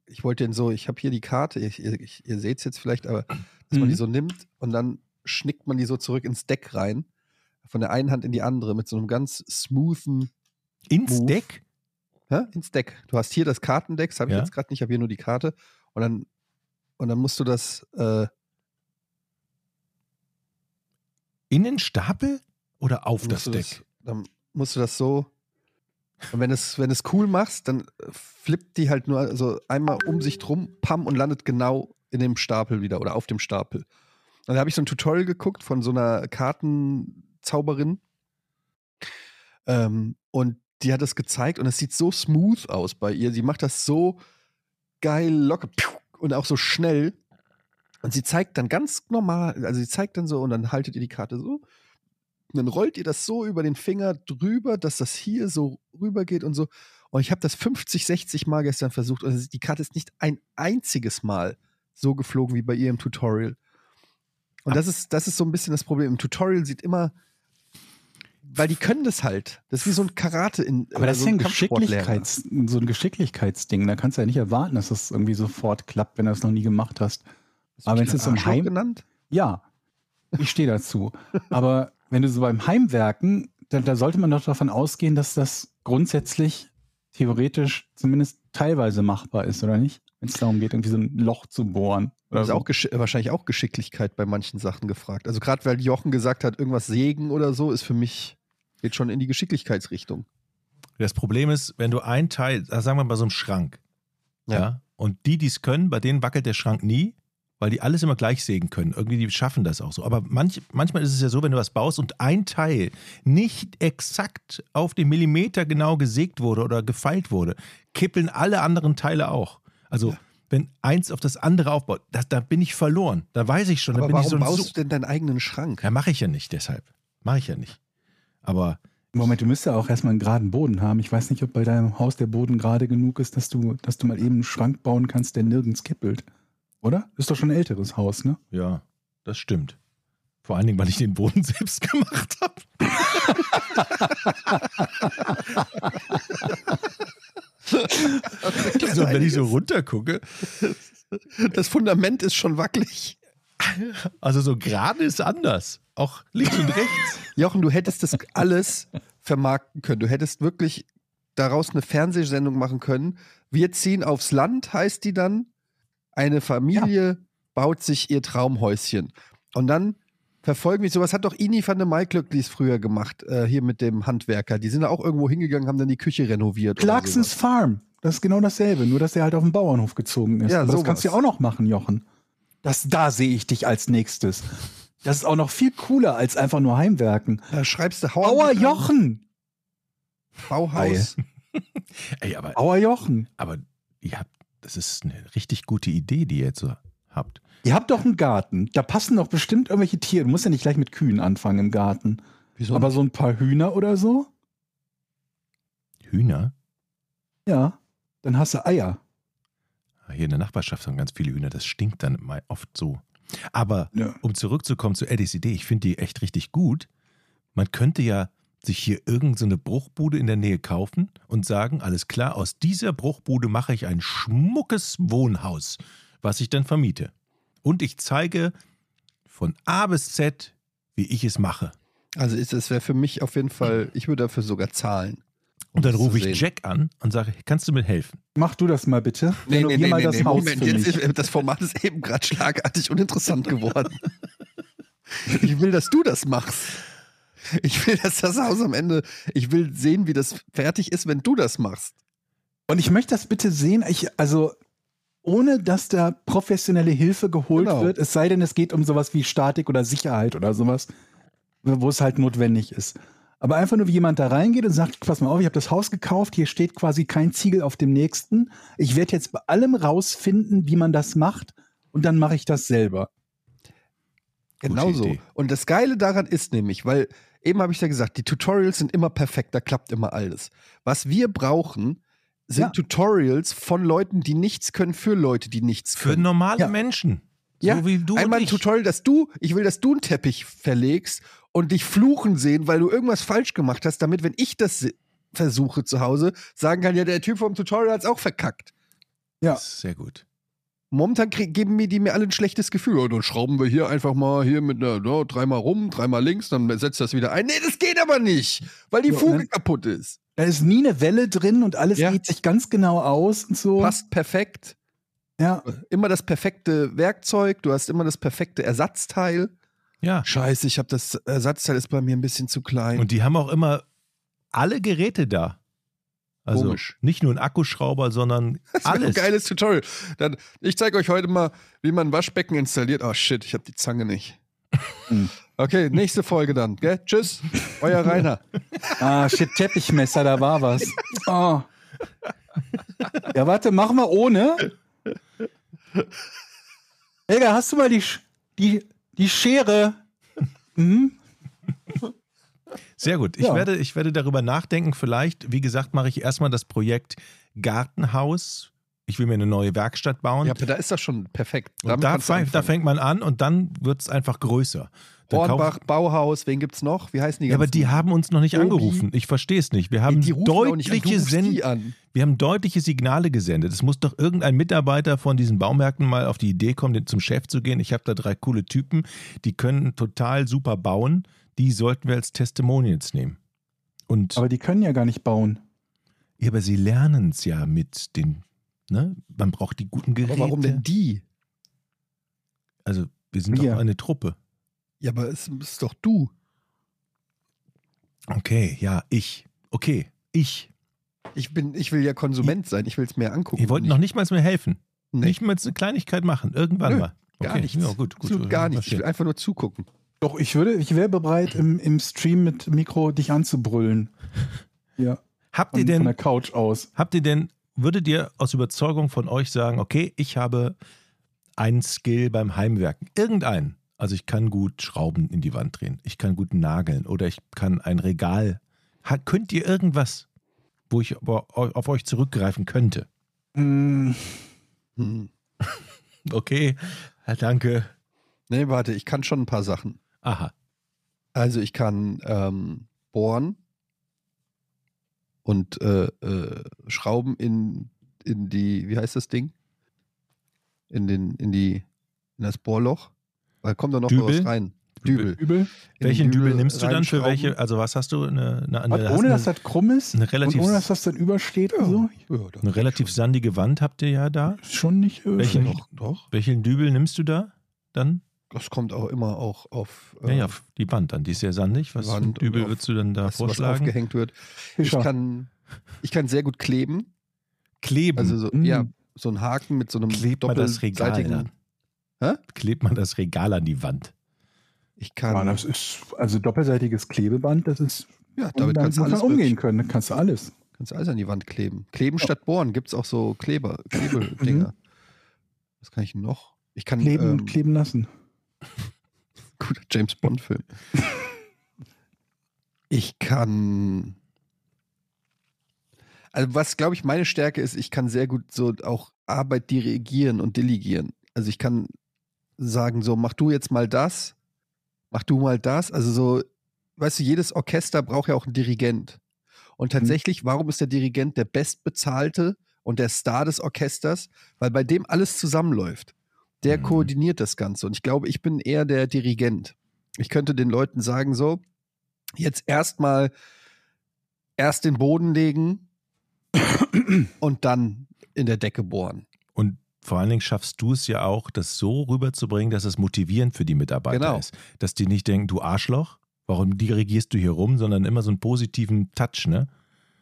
Ich wollte den so, ich habe hier die Karte, ich, ihr, ich, ihr seht es jetzt vielleicht, aber dass man Mhm. die so nimmt und dann schnickt man die so zurück ins Deck rein. Von der einen Hand in die andere mit so einem ganz smoothen, Ins Move. Deck? hä, ins Deck. Du hast hier das Kartendeck, das habe ich Ja. jetzt gerade nicht, ich habe hier nur die Karte. Und dann, und dann musst du das, äh, In den Stapel oder auf das Deck? dann musst du das so. Und wenn es, wenn es cool machst, dann flippt die halt nur so einmal um sich drum, pam, und landet genau in dem Stapel wieder oder auf dem Stapel. Und da habe ich so ein Tutorial geguckt von so einer Kartenzauberin. Ähm, und die hat das gezeigt und es sieht so smooth aus bei ihr. Sie macht das so geil, locker und auch so schnell. Und sie zeigt dann ganz normal, also sie zeigt dann so und dann haltet ihr die Karte so. Und dann rollt ihr das so über den Finger drüber, dass das hier so rübergeht und so. Und ich habe das 50, 60 Mal gestern versucht und die Karte ist nicht ein einziges Mal so geflogen wie bei ihr im Tutorial. Und das ist, das ist so ein bisschen das Problem. Im Tutorial sieht immer, weil die können das halt. Das ist wie so ein Karate in Aber das so ist ja ein. Geschicklichkeits, so ein Geschicklichkeitsding. Da kannst du ja nicht erwarten, dass das irgendwie sofort klappt, wenn du das noch nie gemacht hast. Hast Aber wenn es jetzt Arschloch Heim- genannt? Ja, ich stehe dazu. Aber wenn du so beim Heimwerken, da, da sollte man doch davon ausgehen, dass das grundsätzlich theoretisch zumindest teilweise machbar ist, oder nicht? Wenn es darum geht, irgendwie so ein Loch zu bohren. Oder Das ist so. auch wahrscheinlich auch Geschicklichkeit bei manchen Sachen gefragt. Also gerade weil Jochen gesagt hat, irgendwas sägen oder so, ist für mich, geht schon in die Geschicklichkeitsrichtung. Das Problem ist, wenn du ein Teil, also sagen wir mal bei so einem Schrank, ja. Ja. und die, die es können, bei denen wackelt der Schrank nie, weil die alles immer gleich sägen können. Irgendwie, die schaffen das auch so. Aber manch, manchmal ist es ja so, wenn du was baust und ein Teil nicht exakt auf den Millimeter genau gesägt wurde oder gefeilt wurde, kippeln alle anderen Teile auch. Also, wenn eins auf das andere aufbaut, das, da bin ich verloren. Da weiß ich schon, da Aber bin warum ich so ein baust du denn deinen eigenen Schrank? Ja, mache ich ja nicht deshalb. Mache ich ja nicht. Aber Moment, du müsstest ja auch erstmal einen geraden Boden haben. Ich weiß nicht, ob bei deinem Haus der Boden gerade genug ist, dass du, dass du mal eben einen Schrank bauen kannst, der nirgends kippelt. Oder? Ist doch schon ein älteres Haus, ne? ja, das stimmt. Vor allen Dingen, weil ich den Boden selbst gemacht habe. Also, wenn ich so runtergucke, Das Fundament ist schon wackelig. Also so gerade ist anders. Auch links und rechts. Jochen, du hättest das alles vermarkten können. Du hättest wirklich daraus eine Fernsehsendung machen können. Wir ziehen aufs Land, heißt die dann. Eine Familie baut sich ihr Traumhäuschen. Und dann verfolgen wir, sowas hat doch Ini van der Maiklöcklis früher gemacht, äh, hier mit dem Handwerker. Die sind da auch irgendwo hingegangen, haben dann die Küche renoviert. Clarksons. Farm. Das ist genau dasselbe, nur dass er halt auf den Bauernhof gezogen ist. Ja, Aber das kannst du ja auch noch machen, Jochen. Das, da sehe ich dich als nächstes. Das ist auch noch viel cooler als einfach nur Heimwerken. Da schreibst du Aua Hauer Jochen! Bauhaus. Ey, aber, Aua Jochen! aber ihr habt, das ist eine richtig gute Idee, die ihr jetzt so habt. Ihr habt doch einen Garten. Da passen doch bestimmt irgendwelche Tiere. Du musst ja nicht gleich mit Kühen anfangen im Garten. Wieso? Aber so ein paar Hühner oder so? Hühner? Ja. Dann hast du Eier. Hier in der Nachbarschaft haben ganz viele Hühner. Das stinkt dann mal oft so. Aber Ja. um zurückzukommen zu Eddies Idee, ich finde die echt richtig gut. Man könnte ja sich hier irgendeine so eine Bruchbude in der Nähe kaufen und sagen, alles klar, aus dieser Bruchbude mache ich ein schmuckes Wohnhaus, was ich dann vermiete. Und ich zeige von A bis Z, wie ich es mache. Also ist es wäre für mich auf jeden Fall, ich würde dafür sogar zahlen. Um Und dann rufe ich sehen. Jack an und sage, kannst du mir helfen? Mach du das mal bitte. Renovier mal das Haus Moment, jetzt ist, das Format ist eben gerade schlagartig uninteressant geworden. Ich will, dass du das machst. Ich will, dass das Haus am Ende, ich will sehen, wie das fertig ist, wenn du das machst. Und ich möchte das bitte sehen, ich, also ohne dass da professionelle Hilfe geholt Genau. wird, es sei denn, es geht um sowas wie Statik oder Sicherheit oder sowas, wo es halt notwendig ist. Aber einfach nur, wie jemand da reingeht und sagt, pass mal auf, ich habe das Haus gekauft, hier steht quasi kein Ziegel auf dem nächsten. Ich werde jetzt bei allem rausfinden, wie man das macht und dann mache ich das selber. Genauso. Idee. Und das Geile daran ist nämlich, weil eben habe ich ja gesagt, die Tutorials sind immer perfekt, da klappt immer alles. Was wir brauchen, sind Ja. Tutorials von Leuten, die nichts können, für Leute, die nichts Für können. normale Ja. Menschen. Ja, so wie du Einmal und ein. Tutorial, dass du, ich will, dass du einen Teppich verlegst und dich fluchen sehen, weil du irgendwas falsch gemacht hast, damit, wenn ich das versuche zu Hause, sagen kann, ja, der Typ vom Tutorial hat es auch verkackt. Ja. Das ist Sehr gut. Momentan krieg, geben mir die mir alle ein schlechtes Gefühl. Ja, dann schrauben wir hier einfach mal hier mit einer, ja, dreimal rum, dreimal links, dann setzt das wieder ein. Nee, das geht aber nicht, weil die Ja, Fuge ne? kaputt ist. Da ist nie eine Welle drin und alles Ja. geht sich ganz genau aus und so. Passt perfekt. Ja. Immer das perfekte Werkzeug, du hast immer das perfekte Ersatzteil. Ja. Scheiße, ich habe das Ersatzteil ist bei mir ein bisschen zu klein. Und die haben auch immer alle Geräte da. Also Komisch. nicht nur ein Akkuschrauber, sondern Das wäre ein alles. geiles Tutorial. Dann, ich zeige euch heute mal, wie man ein Waschbecken installiert. Oh shit, ich habe die Zange nicht. Hm. Okay, nächste Folge dann. Gell? Tschüss, euer Rainer. Ah, shit, Teppichmesser, da war was. Oh. Ja, warte, machen wir ohne. Helga, hast du mal die, die, die Schere? Mhm. Sehr gut. Ich, Ja. werde, ich werde darüber nachdenken. Vielleicht, wie gesagt, mache ich erstmal das Projekt Gartenhaus. Ich will mir eine neue Werkstatt bauen. Ja, aber da ist das schon perfekt. da, da fängt man an und dann wird es einfach größer. Hornbach, Bauhaus, wen gibt's noch? Wie heißen die Ja, aber die haben uns noch nicht Obi. angerufen. Ich verstehe es nicht. Wir haben, du deutliche Send die an. wir haben deutliche Signale gesendet. Es muss doch irgendein Mitarbeiter von diesen Baumärkten mal auf die Idee kommen, den- zum Chef zu gehen. Ich habe da drei coole Typen, die können total super bauen. Die sollten wir als Testimonials nehmen. Und Aber die können ja gar nicht bauen. ja, aber sie lernen es ja mit den. Ne? Man braucht die guten Geräte. Aber warum denn die? Also wir sind Wir. doch eine Truppe. Ja, aber es ist doch du. Okay, ja, ich. Okay, ich. Ich, bin, ich will ja Konsument sein, ich will es mir angucken. Ihr wollt noch nicht mal mir helfen. Nee. Nicht mal eine Kleinigkeit machen. Irgendwann Nö, mal. Gar Okay, nichts. Ja, gut, gut. Absolut gar nichts. Ich will einfach nur zugucken. Doch, ich würde, ich wäre bereit, im, im Stream mit Mikro dich anzubrüllen. Ja. Habt ihr Von, von denn der Couch aus. Habt ihr denn, würdet ihr aus Überzeugung von euch sagen, okay, ich habe einen Skill beim Heimwerken, irgendeinen. Also ich kann gut Schrauben in die Wand drehen, ich kann gut nageln oder ich kann ein Regal. Ha, könnt ihr irgendwas, wo ich auf euch zurückgreifen könnte? Hm. Okay, danke. Nee, warte, ich kann schon ein paar Sachen. Aha. Also ich kann ähm, bohren und äh, äh, Schrauben in, in die, wie heißt das Ding? In den, in die, in das Bohrloch. Da kommt da noch Dübel? was rein. Dübel. übel. In den Welchen Dübel nimmst du dann für welche? Also was hast du? Eine, eine, eine, ohne dass das krumm ist eine relativ- und ohne dass das dann übersteht oder so. Ja, eine relativ sandige Wand habt ihr ja da. Schon nicht Welchen-. Doch, doch. Welchen Dübel nimmst du da dann? Das kommt auch immer auch auf Ja, äh, ja, auf die Wand dann. Die ist sehr sandig. Was für Wand Dübel auf- würdest du dann da was, was vorschlagen? aufgehängt wird. Ich Fischer. kann, ich kann sehr gut kleben. Kleben. Also so, Mm. ja, so ein Haken mit so einem klebt man das Regal doppelseitigen. dann. Hä? Klebt man das Regal an die Wand. Ich kann, Ja, das ist also doppelseitiges Klebeband, das ist ja, damit, kannst du alles umgehen können. Da kannst du alles. Kannst du alles an die Wand kleben. Kleben statt bohren gibt es auch so Kleber, Klebedinger. Was kann ich noch? Ich kann Kleben ähm, und kleben lassen. guter James Bond Film. ich kann also was glaube ich meine Stärke ist, ich kann sehr gut so auch Arbeit dirigieren und delegieren. Also ich kann sagen so, mach du jetzt mal das, mach du mal das. Also so, weißt du, jedes Orchester braucht ja auch einen Dirigent. Und tatsächlich, warum ist der Dirigent der bestbezahlte und der Star des Orchesters? Weil bei dem alles zusammenläuft. Der Mhm. koordiniert das Ganze. Und ich glaube, ich bin eher der Dirigent. Ich könnte den Leuten sagen, so, jetzt erstmal erst den Boden legen und dann in der Decke bohren. Vor allen Dingen schaffst du es ja auch, das so rüberzubringen, dass es motivierend für die Mitarbeiter Genau. ist. Dass die nicht denken, du Arschloch, warum dirigierst du hier rum, sondern immer so einen positiven Touch, ne?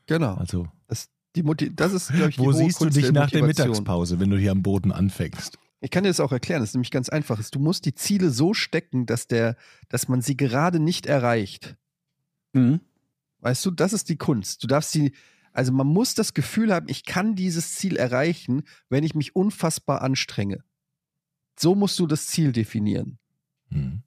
Genau. Also, Das, die das ist, glaube ich, die wo hohe siehst du Kunst dich nach der. Mittagspause, wenn du hier am Boden anfängst? Ich kann dir das auch erklären, das ist nämlich ganz einfach. Du musst die Ziele so stecken, dass, der, dass man sie gerade nicht erreicht. Mhm. Weißt du, das ist die Kunst. Du darfst sie, also man muss das Gefühl haben, ich kann dieses Ziel erreichen, wenn ich mich unfassbar anstrenge. So musst du das Ziel definieren. Hm.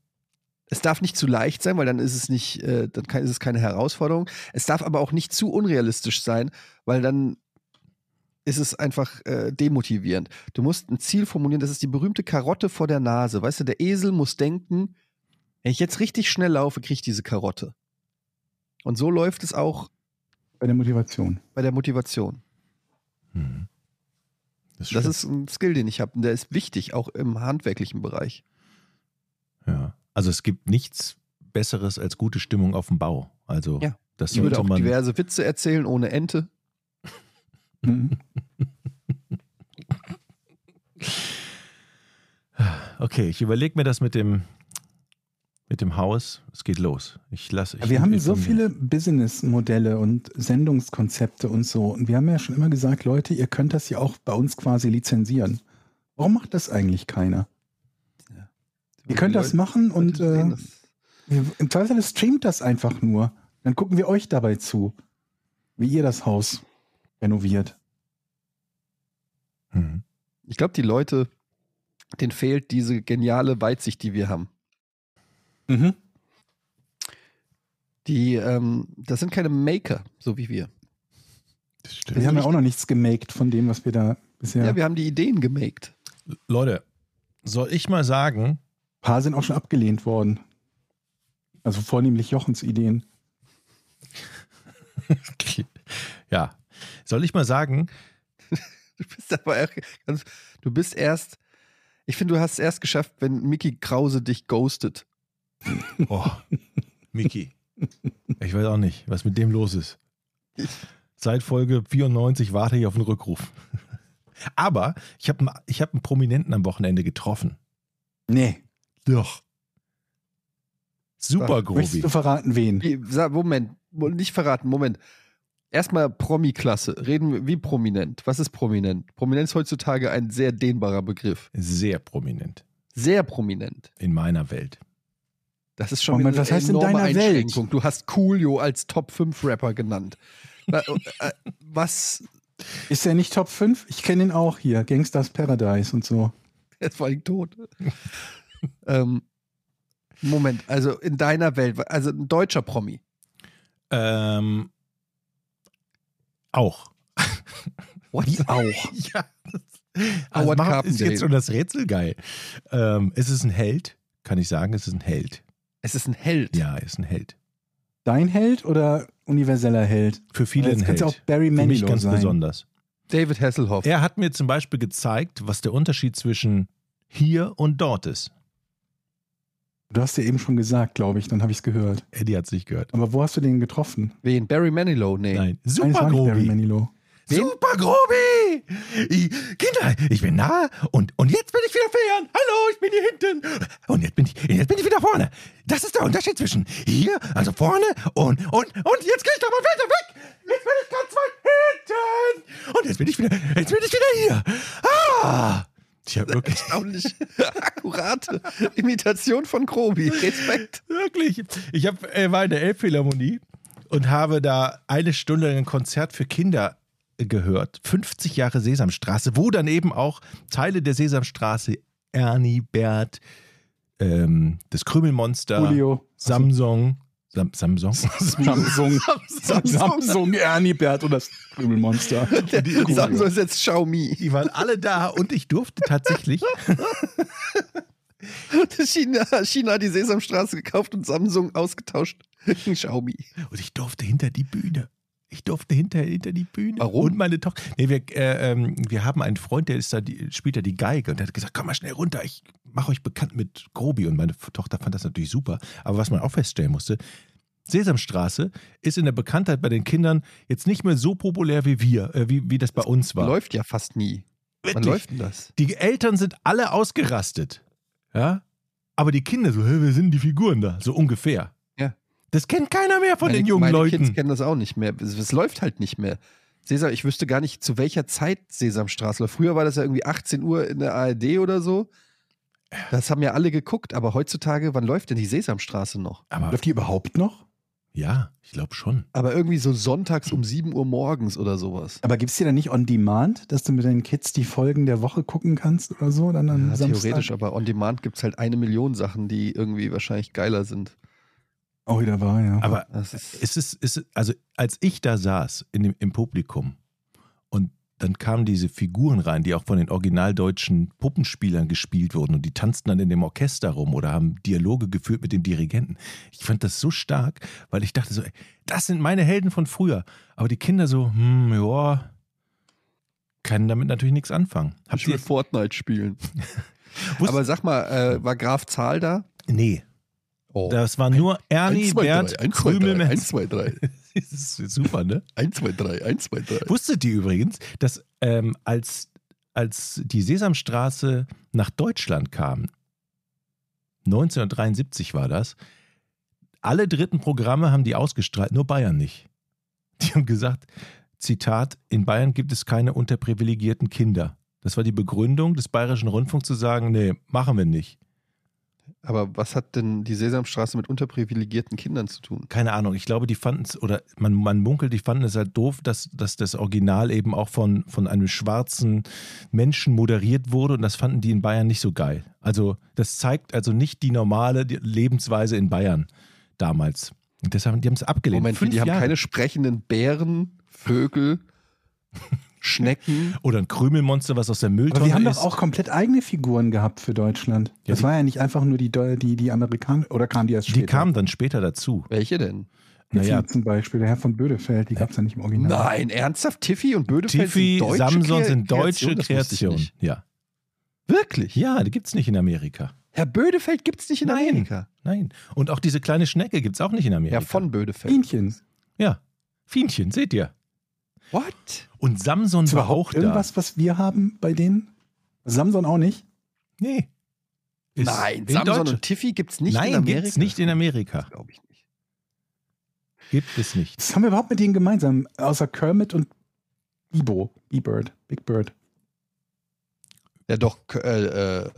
Es darf nicht zu leicht sein, weil dann ist es nicht, äh, dann kann, ist es keine Herausforderung. Es darf aber auch nicht zu unrealistisch sein, weil dann ist es einfach äh, demotivierend. Du musst ein Ziel formulieren, das ist die berühmte Karotte vor der Nase. Weißt du, der Esel muss denken, wenn ich jetzt richtig schnell laufe, kriege ich diese Karotte. Und so läuft es auch Bei der Motivation. bei der Motivation. Hm. Das, Das schön. ist ein Skill, den ich habe. Und der ist wichtig, auch im handwerklichen Bereich. ja. Also es gibt nichts Besseres als gute Stimmung auf dem Bau. Also Ja. das Ich würde auch man. diverse Witze erzählen ohne Ente. Okay, ich überlege mir das mit dem mit dem Haus. Es geht los. Ich lasse. Ja, wir haben so viele Business-Modelle und Sendungskonzepte und so. Und wir haben ja schon immer gesagt, Leute, ihr könnt das ja auch bei uns quasi lizenzieren. Warum macht das eigentlich keiner? Ihr könnt das machen und äh, das. im Zweifel streamt das einfach nur. Dann gucken wir euch dabei zu, wie ihr das Haus renoviert. Hm. Ich glaube, die Leute, denen fehlt diese geniale Weitsicht, die wir haben. Mhm. Die, ähm, das sind keine Maker, so wie wir. Das stimmt. Wir haben ja auch noch nichts gemaked von dem, was wir da bisher. Ja, wir haben die Ideen gemaked. Leute, soll ich mal sagen, Ein paar sind auch schon abgelehnt worden. Also vornehmlich Jochens Ideen. ja, soll ich mal sagen, Du bist aber auch ganz, du bist erst, ich finde, du hast es erst geschafft, wenn Mickey Krause dich ghostet. Oh, Miki, ich weiß auch nicht, was mit dem los ist. Seit Folge 94 warte ich auf einen Rückruf. Aber ich habe ich hab einen Prominenten am Wochenende getroffen. Nee. Doch. Super Möchtest Grobi. du verraten, wen? Wie, Moment, mo- nicht verraten, Moment. Erstmal Promi-Klasse. Reden wir, wie prominent? Was ist prominent? Prominent ist heutzutage ein sehr dehnbarer Begriff. Sehr prominent Sehr prominent. in meiner Welt. Das ist schon Moment, was eine heißt in deiner Welt? Du hast Coolio als Top 5 Rapper genannt. Wa- äh, Was? Ist er nicht Top 5? Ich kenne ihn auch hier. Gangsters Paradise und so. Er ist vor allem tot. ähm, Moment, also in deiner Welt, also ein deutscher Promi. Ähm, auch. Wie auch? Ja. Also Howard macht, ist jetzt schon das Rätsel geil. Ähm, es ist ein Held, kann ich sagen, es ist ein Held. Es ist ein Held. Ja, er ist ein Held. Dein Held oder universeller Held? Für viele ein Held. es auch Barry Für mich ganz sein. besonders. David Hasselhoff. Er hat mir zum Beispiel gezeigt, was der Unterschied zwischen hier und dort ist. Du hast ja eben schon gesagt, glaube ich, dann habe ich es gehört. Eddie hat es nicht gehört. Aber wo hast du den getroffen? Wen? Barry Manilow? Nee. Nein, super war nicht Barry. Manilow. Wen? Super Grobi! Ich, Kinder, ich bin nah und, und jetzt bin ich wieder fern. Hallo, ich bin hier hinten. Und jetzt bin ich, jetzt bin ich wieder vorne. Das ist der Unterschied zwischen hier, also vorne und, und, und jetzt gehe ich doch mal weiter weg. Jetzt bin ich ganz weit hinten. Und jetzt bin ich wieder, jetzt bin ich wieder hier. Ah! Ich habe wirklich, Erstaunlich akkurate Imitation von Grobi. Respekt. Wirklich. Ich hab, äh, war in der Elbphilharmonie und habe da eine Stunde ein Konzert für Kinder gehört. 50 Jahre Sesamstraße, wo dann eben auch Teile der Sesamstraße, Ernie, Bert, ähm, das Krümelmonster, Julio. Samsung, Sam, Samsung, Samsung. Samsung, Ernie Bert und das Krümelmonster. Samsung ist jetzt Xiaomi. die waren alle da und ich durfte tatsächlich, China, China hat die Sesamstraße gekauft und Samsung ausgetauscht gegen Xiaomi. Und ich durfte hinter die Bühne. Ich durfte hinter, hinter die Bühne. Warum? Und meine Tochter. Nee, wir, äh, ähm, wir haben einen Freund, der ist da, die, spielt da die Geige und der hat gesagt, komm mal schnell runter, ich mache euch bekannt mit Grobi. Und meine Tochter fand das natürlich super. Aber was man auch feststellen musste, Sesamstraße ist in der Bekanntheit bei den Kindern jetzt nicht mehr so populär wie wir, äh, wie, wie das bei uns war. Läuft ja fast nie. Wann Wirklich. läuft denn das? Die Eltern sind alle ausgerastet. Ja? Aber die Kinder so, hä, wer sind die Figuren da? So ungefähr. Das kennt keiner mehr von meine, den jungen meine Leuten. Kids kennen das auch nicht mehr. Es, es läuft halt nicht mehr. Sesam, ich wüsste gar nicht, zu welcher Zeit Sesamstraße läuft. Früher war das ja irgendwie 18 Uhr in der ARD oder so. Das haben ja alle geguckt, aber heutzutage, wann läuft denn die Sesamstraße noch? Aber Läuft die überhaupt noch? ja, ich glaube schon. Aber irgendwie so sonntags um 7 Uhr morgens oder sowas. Aber gibt es die dann nicht on demand, dass du mit deinen Kids die Folgen der Woche gucken kannst oder so? Dann am Ja, Samstag? theoretisch, aber on demand gibt es halt eine Million Sachen, die irgendwie wahrscheinlich geiler sind. Auch wieder wahr, ja. Aber Das ist, es ist, ist, also als ich da saß in dem, im Publikum und dann kamen diese Figuren rein, die auch von den originaldeutschen Puppenspielern gespielt wurden und die tanzten dann in dem Orchester rum oder haben Dialoge geführt mit dem Dirigenten. Ich fand das so stark, weil ich dachte so, ey, das sind meine Helden von früher. Aber die Kinder so, hm, ja, können damit natürlich nichts anfangen. Habt ich will ihr, Fortnite spielen. Aber sag mal, äh, war Graf Zahl da? nee, Oh. das war nur Ernie, Bert, 1, Krümelmenz. 2, 3. Das ist super, ne? 1, 2, 3, 1, 2, 3. Wusstet ihr übrigens, dass ähm, als, als die Sesamstraße nach Deutschland kam, 1973 war das, alle dritten Programme haben die ausgestrahlt, nur Bayern nicht. Die haben gesagt, Zitat, in Bayern gibt es keine unterprivilegierten Kinder. Das war die Begründung des Bayerischen Rundfunks zu sagen, nee, machen wir nicht. Aber was hat denn die Sesamstraße mit unterprivilegierten Kindern zu tun? Keine Ahnung, ich glaube, die fanden es, oder man, man munkelt, die fanden es halt doof, dass, dass das Original eben auch von, von einem schwarzen Menschen moderiert wurde und das fanden die in Bayern nicht so geil. Also das zeigt also nicht die normale Lebensweise in Bayern damals. Und deshalb, die haben es abgelehnt. Moment, Fünf die haben Jahre. keine sprechenden Bären, Vögel, Schnecken. Oder ein Krümelmonster, was aus der Mülltonne Aber wir haben ist. doch auch komplett eigene Figuren gehabt für Deutschland. Ja, das war ja nicht einfach nur die, die, die Amerikaner, oder kamen die erst später? die kamen dann später dazu. Welche denn? Tiffy Naja. zum Beispiel, der Herr von Bödefeld, die gab es ja nicht im Original. Nein, ernsthaft? Tiffy und Bödefeld Tiffy, sind deutsche Samson sind deutsche Kreationen? Nicht. Ja. Wirklich? ja, die gibt es nicht in Amerika. Herr Bödefeld gibt es nicht in Nein. Amerika. Nein. Und auch diese kleine Schnecke gibt es auch nicht in Amerika. Ja, von Bödefeld. Bienchen. Ja. Fienchen, seht ihr. What? Und Samson Ist war auch überhaupt da. irgendwas, was wir haben bei denen? Samson auch nicht? Nee. Ist Nein, in Samson und Tiffy gibt es nicht in Nein, Amerika. gibt's nicht in Amerika. Glaube ich nicht. Gibt es nicht. Was haben wir überhaupt mit denen gemeinsam? Außer Kermit und Bibo. B-Bird. Big Bird. Ja, doch, äh, äh,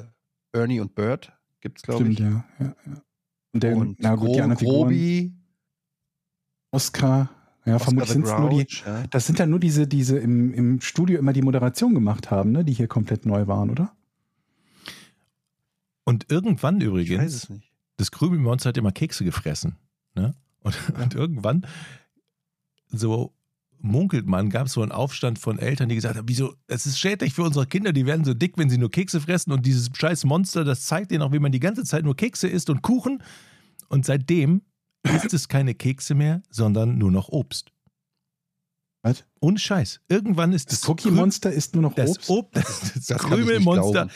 Ernie und Bert gibt es, glaube Stimmt, ich. ja. ja, ja. Und der, und na gut, Gro. Grobi, Oscar. Ja, Oscar vermutlich sind es nur die. Ja. Das sind ja nur diese, diese im, im Studio immer die Moderation gemacht haben, ne? die hier komplett neu waren, oder? Und irgendwann Ich weiß übrigens, es nicht. das Krümelmonster hat immer Kekse gefressen. Ne? Und, und irgendwann, so munkelt man, gab es so einen Aufstand von Eltern, die gesagt haben, wieso, es ist schädlich für unsere Kinder, die werden so dick, wenn sie nur Kekse fressen und dieses scheiß Monster, das zeigt ihnen auch, wie man die ganze Zeit nur Kekse isst und Kuchen. Und seitdem isst es keine Kekse mehr, sondern nur noch Obst. Was? Ohne Scheiß. Irgendwann ist Das das, Cookie Krü- Monster ist nur noch das Obst. Obst, das, das, Das Krümelmonster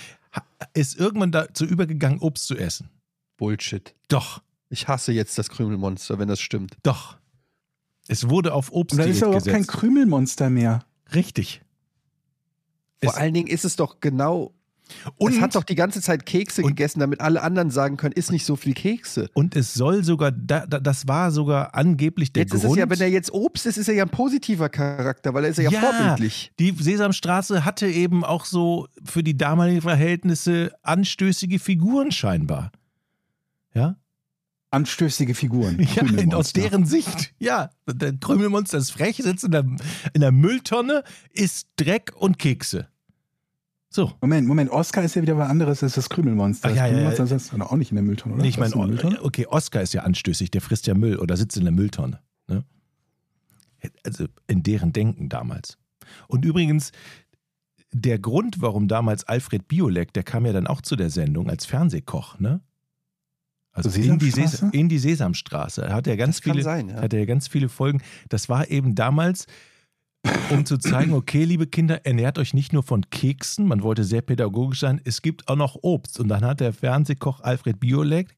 ist irgendwann dazu übergegangen, Obst zu essen. Bullshit. Doch, Ich hasse jetzt das Krümelmonster, wenn das stimmt. doch. Es wurde auf Obst Und dann ist ja überhaupt kein gesetzt. Krümelmonster mehr. Richtig. Vor Es- allen Dingen ist es doch genau. Und, es hat doch die ganze Zeit Kekse gegessen, damit alle anderen sagen können, isst nicht so viel Kekse. und es soll sogar, da, da, das war sogar angeblich der jetzt ist Grund. es ja, wenn er jetzt Obst ist, ist er ja ein positiver Charakter, weil er ist ja, Ja. vorbildlich. die Sesamstraße hatte eben auch so für die damaligen Verhältnisse anstößige Figuren scheinbar. Ja? Anstößige Figuren. Ja, aus deren Sicht. Ja, der Krümelmonster ist frech, sitzt in der, in der Mülltonne, isst Dreck und Kekse. So. Moment, Moment, Oscar ist ja wieder was anderes als das Krümelmonster. Ach, ja, das ja, Krümelmonster ja. ist doch auch nicht in der Mülltonne, oder? Nee, ich ist meine, okay, Oscar ist ja anstößig, der frisst ja Müll oder sitzt in der Mülltonne. Ne? Also in deren Denken damals. Und übrigens, der Grund, warum damals Alfred Biolek, der kam ja dann auch zu der Sendung als Fernsehkoch, ne? Also in die, in die Sesamstraße. Er hat ja ganz Das kann viele, sein, ja. hat er ja ganz viele Folgen. Das war eben damals, um zu zeigen, okay, liebe Kinder, ernährt euch nicht nur von Keksen, man wollte sehr pädagogisch sein, es gibt auch noch Obst. Und dann hat der Fernsehkoch Alfred Biolek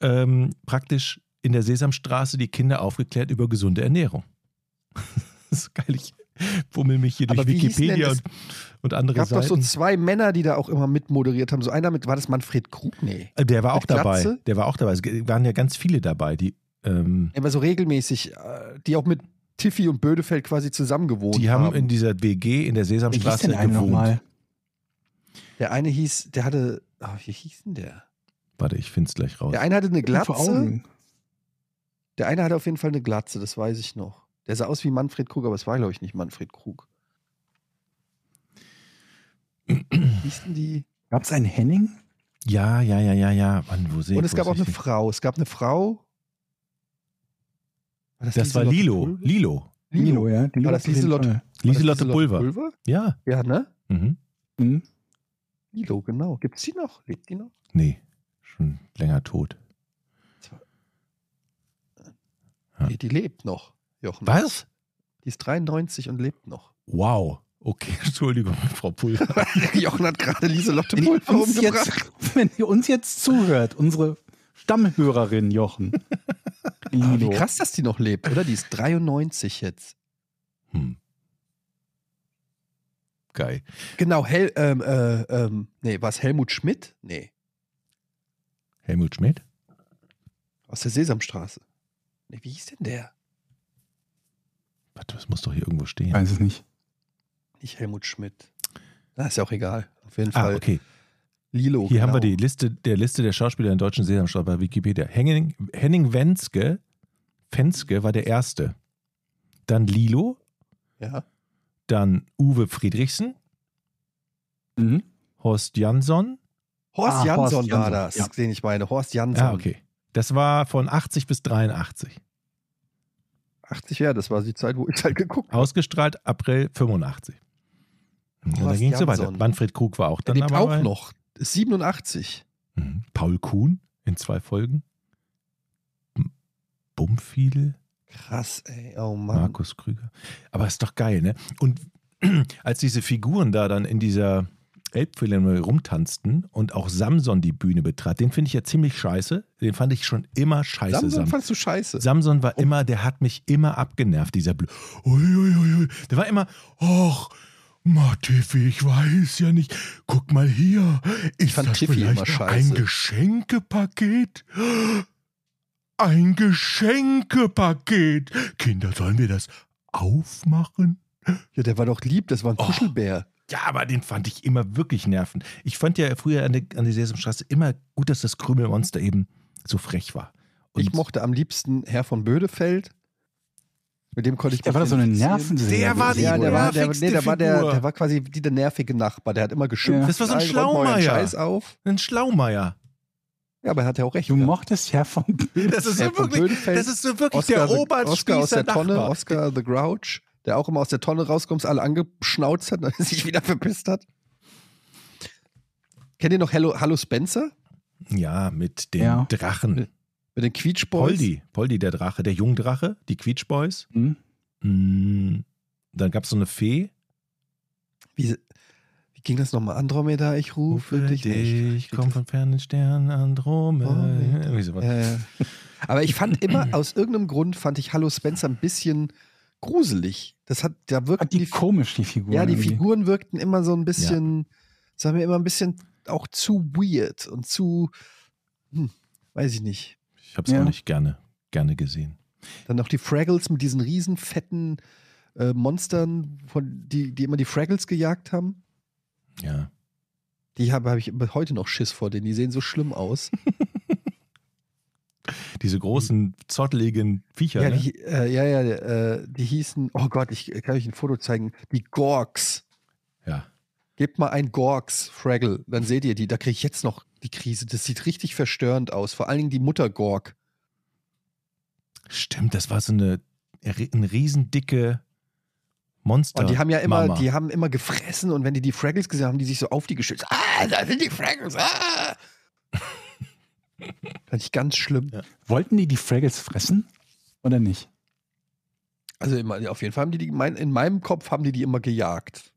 ähm, praktisch in der Sesamstraße die Kinder aufgeklärt über gesunde Ernährung. das ist geil, ich bummel mich hier durch Wikipedia und, und andere gab doch so Seiten. zwei Männer, die da auch immer mitmoderiert haben. So einer mit, war das Manfred Krug? Nee. Äh, der war auch mit dabei. Glatze? Der war auch dabei. Es waren ja ganz viele dabei, die, ähm, Aber so regelmäßig, äh, die auch mit Tiffy und Bödefeld quasi zusammen gewohnt die haben haben. in dieser WG in der Wie hieß Sesamstraße gewohnt. nochmal? der eine hieß, der hatte, oh, wie hieß denn der? Warte, ich finde es gleich raus. Der eine hatte eine Glatze. Der eine hatte auf jeden Fall eine Glatze, das weiß ich noch. Der sah aus wie Manfred Krug, aber es war, glaube ich, nicht Manfred Krug. Wie hieß denn die? Gab es einen Henning? Ja, ja, ja, ja, ja. Mann, wo sehe Und es wo gab auch eine Frau. Es gab eine Frau. War Das war Lieselotte Lilo. Pulver? Lilo. Lilo, ja. Die War das Lieselotte? War das Lieselotte Pulver. Pulver? Ja. Ja, ne? Mhm. Mhm. Lilo, genau. Gibt's die noch? Lebt die noch? Nee, schon länger tot. Ja. Nee, die lebt noch, Jochen. Was? Die ist 93 und lebt noch. Wow. Okay, Entschuldigung, Frau Pulver. Jochen hat gerade Lieselotte Pulver umgebracht. jetzt, wenn ihr uns jetzt zuhört, unsere Stammhörerin Jochen. Aber wie krass, dass die noch lebt, oder? Die ist 93 jetzt. Hm. Geil. Genau, Hel ähm, äh, ähm, nee, war es Helmut Schmidt? Nee, Helmut Schmidt? aus der Sesamstraße. Nee, wie hieß denn der? Warte, das muss doch hier irgendwo stehen. Weiß es nicht. Nicht Helmut Schmidt. Na, ist ja auch egal. Auf jeden Ah, Fall okay. Lilo. Hier haben wir genau. die Liste der Liste der Schauspieler in deutschen Sesamstraße bei Wikipedia. Henning, Henning Wenske, Fenske war der erste. Dann Lilo, Ja. dann Uwe Friedrichsen, Mhm. Horst Jansson. Horst Ah, Jansson Horst war Jansson, das, ja. den ich meine. Horst Jansson. Ah, okay. Das war von 80 bis 83. 80 ja, das war die Zeit, wo ich halt geguckt habe. Ausgestrahlt April 85. Und dann ging es so weiter. Manfred Krug war auch Der dann lebt aber auch noch. Ist 87. Mhm. Paul Kuhn in zwei Folgen. Bumfiedel. Krass, ey. Oh Mann. Markus Krüger. Aber ist doch geil, ne? Und als diese Figuren da dann in dieser Elbphilharmonie rumtanzten und auch Samson die Bühne betrat, den finde ich ja ziemlich scheiße. Den fand ich schon immer scheiße. Samson Samson, fandst du scheiße. Samson war immer, der hat mich immer abgenervt, dieser Blö. Uiuiui. Der war immer, ach, Ma Tiffy, ich weiß ja nicht. Guck mal hier. Ist fand das Tiffy vielleicht immer scheiße. ein Geschenkepaket? Ein Geschenkepaket. Kinder, sollen wir das aufmachen? Ja, der war doch lieb, das war ein Oh. Kuschelbär. Ja, aber den fand ich immer wirklich nervend. Ich fand ja früher an der, an der Sesamstraße immer gut, dass das Krümelmonster eben so frech war. Und ich mochte am liebsten Herr von Bödefeld. Mit dem konnte ich Der war doch so eine. Nervensäge. Der war die Ja, der war, der, nee, der, war der, der war quasi wie der nervige Nachbar. Der hat immer geschimpft. Ja. Das war so ein Schlaumeier. Scheiß auf. ein Schlaumeier. Ja, aber er hat ja auch recht. Du gehabt. mochtest ja von Böde. Das ist so wirklich, das ist so wirklich Oscar, der the, Oscar aus der Oberspießer Tonne, Nachbar. Oscar the Grouch, der auch immer aus der Tonne rauskommt, alle angeschnauzt hat und sich wieder verpisst hat. Kennt ihr noch Hallo, Hallo Spencer? Ja, mit den Ja. Drachen. Mit den Quietsch Boys? Poldi, Poldi der Drache, der Jungdrache, die Quietsch Boys. Hm? Mm, Dann gab es so eine Fee. Wie, wie ging das nochmal? Andromeda, ich rufe dich nicht. komm von fernen Sternen, Andromeda. Sowas. Äh, aber ich fand immer, aus irgendeinem Grund fand ich Hallo Spencer ein bisschen gruselig. Das hat, da wirkten Hat die die, komisch, die Figur. ja, die irgendwie. Figuren wirkten immer so ein bisschen, sagen wir immer ein bisschen auch zu weird und zu, hm, weiß ich nicht. Ich habe es Ja. auch nicht gerne, gerne gesehen. Dann noch die Fraggles mit diesen riesen fetten äh, Monstern, von, die, die immer die Fraggles gejagt haben. Ja. Die habe hab ich heute noch Schiss vor denen. Die sehen so schlimm aus. Diese großen, zotteligen Viecher. ja, ne? die, äh, ja, ja, äh, die hießen, oh Gott, ich kann euch ein Foto zeigen. Die Gorks. ja. Gebt mal ein Gorks Fraggle, dann seht ihr die. Da kriege ich jetzt noch die Krise. Das sieht richtig verstörend aus. Vor allen Dingen die Mutter Gork. Stimmt, das war so eine, eine riesendicke Monster. Und die haben ja immer, Mama. die haben immer gefressen und wenn die die Fraggles gesehen haben, haben die sich so auf die geschützt. Ah, da sind die Fraggles. Ah. Fand ich ganz schlimm. Ja. Wollten die die Fraggles fressen oder nicht? Also immer, auf jeden Fall haben die die, mein, in meinem Kopf haben die die immer gejagt.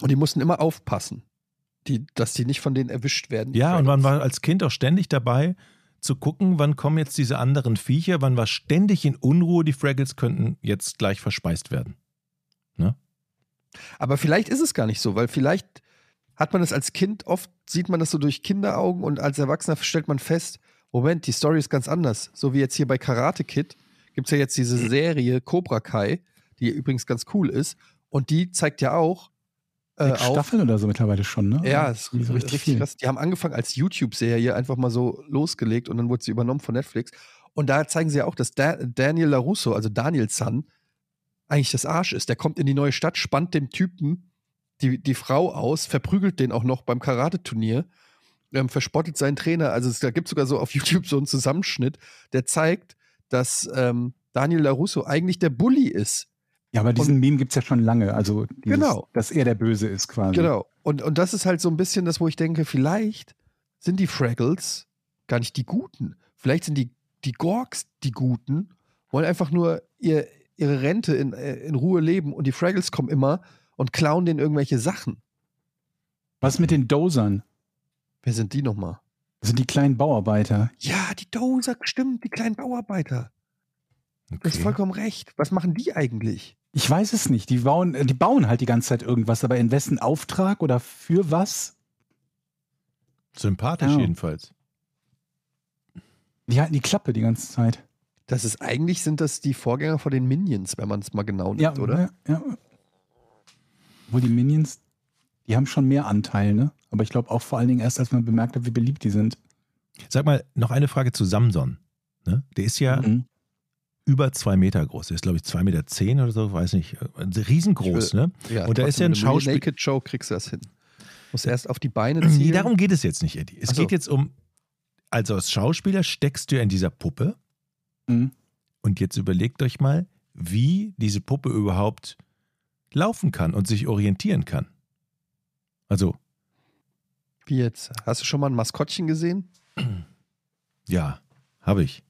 Und die mussten immer aufpassen, die, dass die nicht von denen erwischt werden. Ja, und man war als Kind auch ständig dabei, zu gucken, wann kommen jetzt diese anderen Viecher, wann war ständig in Unruhe, die Fraggles könnten jetzt gleich verspeist werden. Aber vielleicht ist es gar nicht so, weil vielleicht hat man es als Kind, oft sieht man das so durch Kinderaugen und als Erwachsener stellt man fest, Moment, die Story ist ganz anders. So wie jetzt hier bei Karate Kid gibt es ja jetzt diese Serie Cobra Kai, die übrigens ganz cool ist. Und die zeigt ja auch Sechs auf. Staffeln oder so mittlerweile schon, ne? Ja, ist Irgendwie so richtig, viel. krass. Die haben angefangen als YouTube-Serie einfach mal so losgelegt und dann wurde sie übernommen von Netflix. Und da zeigen sie ja auch, dass da Daniel LaRusso, also Daniel San, eigentlich das Arsch ist. Der kommt in die neue Stadt, spannt dem Typen die, die Frau aus, verprügelt den auch noch beim Karate-Turnier, ähm, verspottet seinen Trainer. Also es, da gibt es sogar so auf YouTube so einen Zusammenschnitt, der zeigt, dass ähm, Daniel LaRusso eigentlich der Bully ist. Ja, aber diesen Meme gibt es ja schon lange. Also, dieses, Genau. dass er der Böse ist quasi. Genau. Und, und das ist halt so ein bisschen das, wo ich denke, vielleicht sind die Fraggles gar nicht die Guten. Vielleicht sind die, die Gorks die Guten, wollen einfach nur ihr, ihre Rente in, äh, in Ruhe leben und die Fraggles kommen immer und klauen denen irgendwelche Sachen. Was mit den Dozern? Wer sind die nochmal? Das sind die kleinen Bauarbeiter. Ja, die Dozer, stimmt, die kleinen Bauarbeiter. Du hast Okay. vollkommen recht. Was machen die eigentlich? Ich weiß es nicht. Die bauen, äh, die bauen halt die ganze Zeit irgendwas, aber in wessen Auftrag oder für was? Sympathisch Ja. jedenfalls. Die halten die Klappe die ganze Zeit. Das ist eigentlich sind das die Vorgänger von den Minions, wenn man es mal genau nimmt, Ja, oder? Ja, ja. Obwohl die Minions, die haben schon mehr Anteil, ne? Aber ich glaube auch vor allen Dingen erst, als man bemerkt hat, wie beliebt die sind. Sag mal, noch eine Frage zu Samson. Ne? Der ist ja Mhm. Über zwei Meter groß. Der ist, glaube ich, zwei Meter zehn oder so, weiß nicht. Äh, Riesengroß, will- ne? Ja, Und da ist ja ein trotzdem, wenn du Schauspiel- Naked Show kriegst du das hin. Muss erst auf die Beine ziehen. Nee, darum geht es jetzt nicht, Eddie. Es so. geht jetzt um, also als Schauspieler steckst du ja in dieser Puppe Mhm. und jetzt überlegt euch mal, wie diese Puppe überhaupt laufen kann und sich orientieren kann. Also, Wie jetzt? Hast du schon mal ein Maskottchen gesehen? ja, habe ich.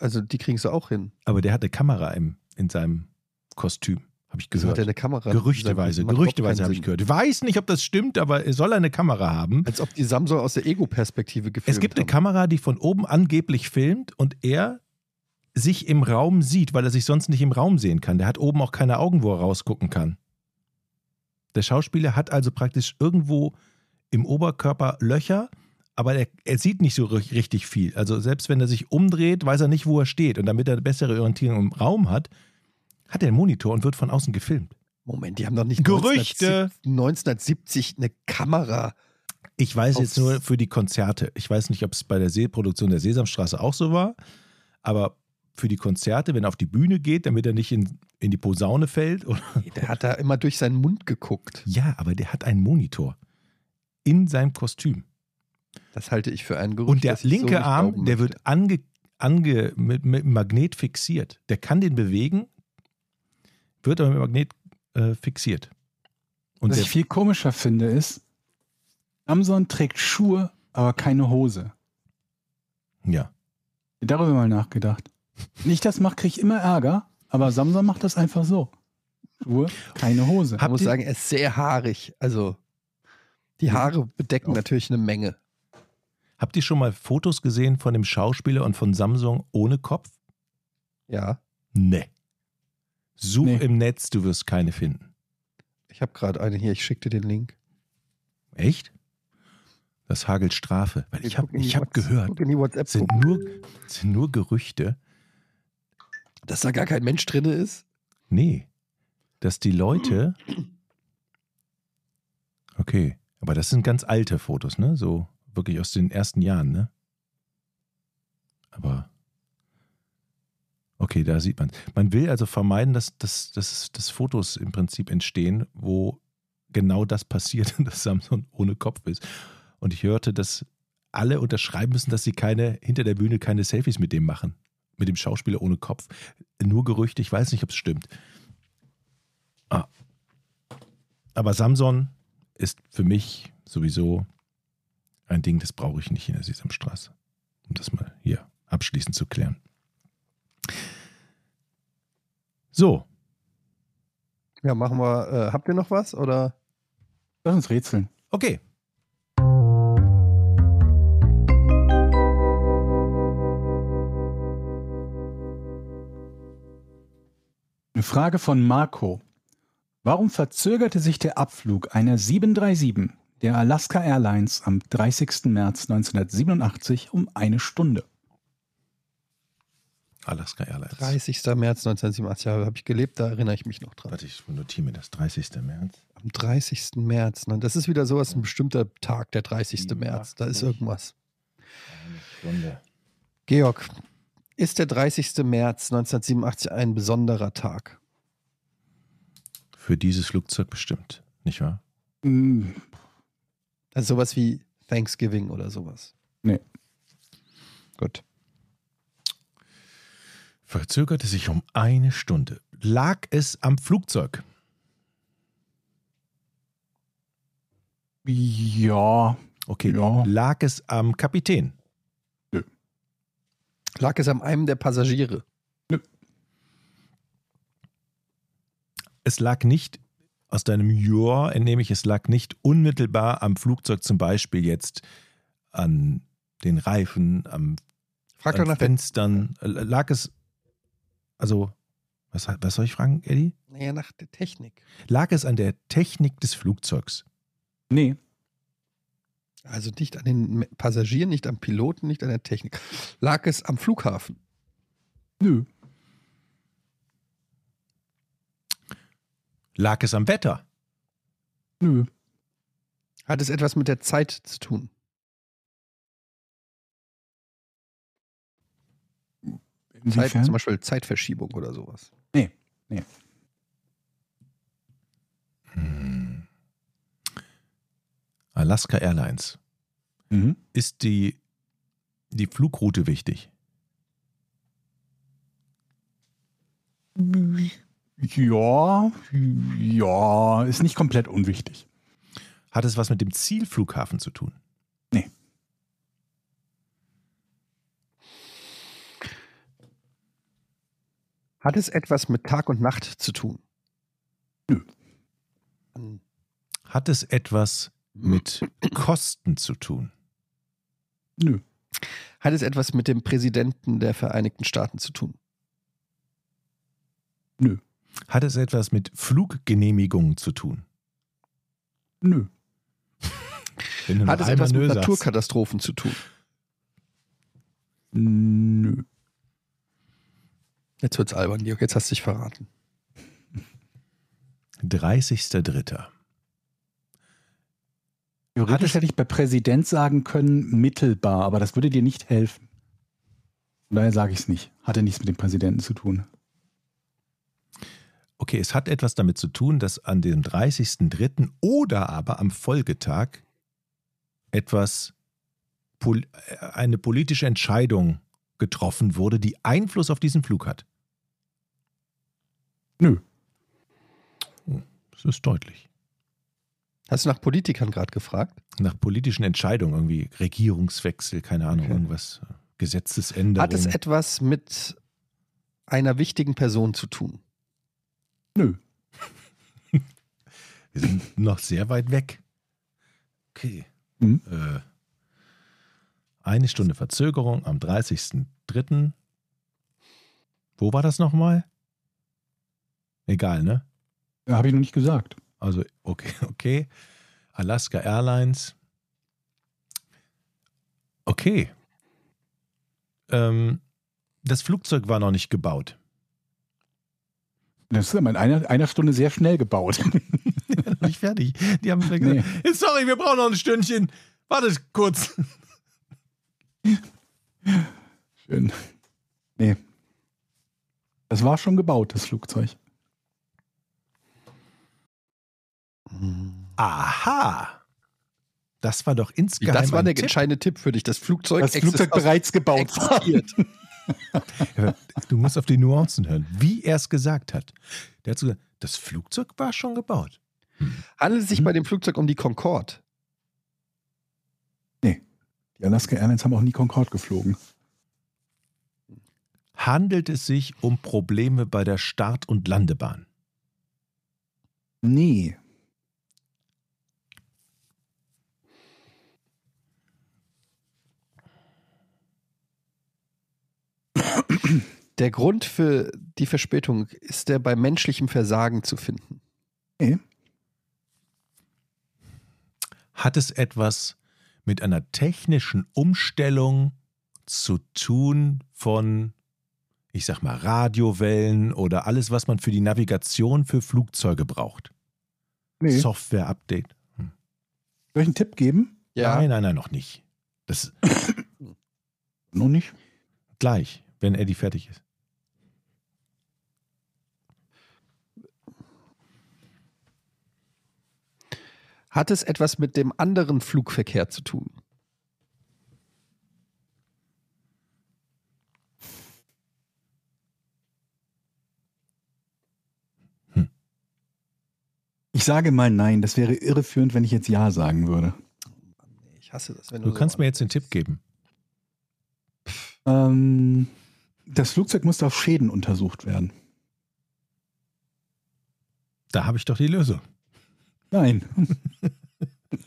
Also die kriegst du auch hin. Aber der hat eine Kamera im, in seinem Kostüm, habe ich Wieso hat gehört. er eine Kamera? Gerüchteweise, gerüchteweise habe ich gehört. Ich weiß nicht, ob das stimmt, aber er soll eine Kamera haben. Als ob die Samsung aus der Ego-Perspektive gefilmt Es gibt eine haben. Kamera, die von oben angeblich filmt und er sich im Raum sieht, weil er sich sonst nicht im Raum sehen kann. Der hat oben auch keine Augen, wo er rausgucken kann. Der Schauspieler hat also praktisch irgendwo im Oberkörper Löcher, aber er, er sieht nicht so ri- richtig viel. Also selbst wenn er sich umdreht, weiß er nicht, wo er steht. Und damit er eine bessere Orientierung im Raum hat, hat er einen Monitor und wird von außen gefilmt. Moment, die haben doch nicht Gerüchte. 1970 1970 eine Kamera. Ich weiß jetzt nur für die Konzerte. Ich weiß nicht, ob es bei der See-Produktion der Sesamstraße auch so war, aber für die Konzerte, wenn er auf die Bühne geht, damit er nicht in, in die Posaune fällt. Oder, Der hat da immer durch seinen Mund geguckt. ja, aber der hat einen Monitor in seinem Kostüm. Das halte ich für ein Gerücht. Und der so linke nicht Arm, der wird ange, ange, mit, mit Magnet fixiert. Der kann den bewegen, wird aber mit Magnet äh, fixiert. Und Was der, ich viel komischer finde, ist, Samson trägt Schuhe, aber keine Hose. ja. Darüber mal nachgedacht. Wenn ich das mache, kriege ich immer Ärger, aber Samson macht das einfach so. Schuhe, keine Hose. Ich muss sagen, er ist sehr haarig. Also die Haare bedecken natürlich eine Menge. Habt ihr schon mal Fotos gesehen von dem Schauspieler und von Samsung ohne Kopf? Ja, Nee. Such Nee. im Netz, du wirst keine finden. ich habe gerade eine hier. Ich schicke dir den Link. Echt? Das hagelt Strafe. Weil ich habe die ich hab gehört, sind nur, es sind nur Gerüchte. Dass da gar kein Mensch drin ist. Nee, dass die Leute. Okay, aber das sind ganz alte Fotos, ne? So wirklich aus den ersten Jahren, ne? Aber. Okay, da sieht man. Man will also vermeiden, dass, dass, dass, dass Fotos im Prinzip entstehen, wo genau das passiert, dass Samson ohne Kopf ist. Und ich hörte, dass alle unterschreiben müssen, dass sie keine, hinter der Bühne keine Selfies mit dem machen. mit dem Schauspieler ohne Kopf. Nur Gerüchte, ich weiß nicht, ob es stimmt. Ah. Aber Samson ist für mich sowieso ein Ding, das brauche ich nicht in der Sesamstraße. Um das mal hier abschließend zu klären. So, Ja, machen wir. Äh, habt ihr noch was? Oder? Lass uns rätseln. okay. Eine Frage von Marco. Warum verzögerte sich der Abflug einer 737 der Alaska Airlines am 30. März 1987 um eine Stunde? Alaska Airlines. 30. März 1987 habe ich gelebt, da erinnere ich mich noch dran. Warte, ich notiere mir das. 30. März. Am 30. März. Ne? Das ist wieder sowas, ein bestimmter Tag, der 30. März. Da ist 87. irgendwas. Eine Stunde. Georg, ist der 30. März 1987 ein besonderer Tag? Für dieses Flugzeug bestimmt, nicht wahr? Also sowas wie Thanksgiving oder sowas. Nee. Gut. Verzögerte sich um eine Stunde. Lag es am Flugzeug? Ja, Okay. Ja. Lag es am Kapitän? Lag es an einem der Passagiere? Es lag nicht, aus deinem Ja entnehme ich, es lag nicht unmittelbar am Flugzeug, zum Beispiel jetzt an den Reifen, am Frag doch an nach der, Fenstern. Äh, Lag es, also, was, was soll ich fragen, Eddie? naja, nach der Technik. Lag es an der Technik des Flugzeugs? nee. Also nicht an den Passagieren, nicht am Piloten, nicht an der Technik. Lag es am Flughafen? Nö. Lag es am Wetter? Nö. Hat es etwas mit der Zeit zu tun? Zeit, zum Beispiel Zeitverschiebung oder sowas. Nee. Nee. Hm. Alaska Airlines. Mhm. Ist die, die Flugroute wichtig? Ja, ja, ist nicht komplett unwichtig. Hat es was mit dem Zielflughafen zu tun? Nee. Hat es etwas mit Tag und Nacht zu tun? Nö. Hat es etwas mit Kosten zu tun? Nö. Hat es etwas mit dem Präsidenten der Vereinigten Staaten zu tun? Nö. Hat es etwas mit Fluggenehmigungen zu tun? Nö. Hat es etwas mit Nö sagst. Naturkatastrophen zu tun? Nö. Jetzt wird's albern, Georg. Jetzt hast du dich verraten. 30.03. Theoretisch hätte ich bei Präsident sagen können, mittelbar, aber das würde dir nicht helfen. Von daher sage ich es nicht. Hatte nichts mit dem Präsidenten zu tun. Okay, es hat etwas damit zu tun, dass an dem 30.03. oder aber am Folgetag etwas, äh, eine politische Entscheidung getroffen wurde, die Einfluss auf diesen Flug hat. Nö. Das ist deutlich. Hast du nach Politikern gerade gefragt? Nach politischen Entscheidungen, irgendwie Regierungswechsel, keine Ahnung, Okay. irgendwas, äh, Gesetzesänderung. Hat es etwas mit einer wichtigen Person zu tun? Nö. Wir sind noch sehr weit weg. Okay. Mhm. Äh, eine Stunde Verzögerung am 30.03. Wo war das nochmal? Egal, ne? Habe ich noch nicht gesagt. Also, okay, okay. Alaska Airlines. Okay. Ähm, das Flugzeug war noch nicht gebaut. Das ist aber in einer, einer Stunde sehr schnell gebaut. nicht fertig. Die haben mir gesagt, sorry, wir brauchen noch ein Stündchen. Wartet kurz. Schön. Nee. Das war schon gebaut, das Flugzeug. Aha. Das war doch insgeheim das war der Tipp. entscheidende Tipp für dich. Das Flugzeug, Das Flugzeug bereits gebaut war. existiert. Du musst auf die Nuancen hören, wie er es gesagt hat. Der hat so gesagt, das Flugzeug war schon gebaut. Handelt es sich bei dem Flugzeug um die Concorde? Die Alaska Airlines haben auch nie Concorde geflogen. Handelt es sich um Probleme bei der Start- und Landebahn? Nee. Der Grund für die Verspätung ist der bei menschlichem Versagen zu finden. Nee. Hat es etwas mit einer technischen Umstellung zu tun von, ich sag mal, Radiowellen oder alles, was man für die Navigation für Flugzeuge braucht? nee. Software-Update? Soll ich einen Tipp geben? Nein, nein, nein, noch nicht. Das Noch nicht. gleich, wenn Eddie fertig ist. Hat es etwas mit dem anderen Flugverkehr zu tun? Ich sage mal nein. Das wäre irreführend, wenn ich jetzt ja sagen würde. Ich hasse das, wenn Du so kannst mir jetzt den Tipp geben. Ähm, das Flugzeug musste auf Schäden untersucht werden. Da habe ich doch die Lösung. Nein.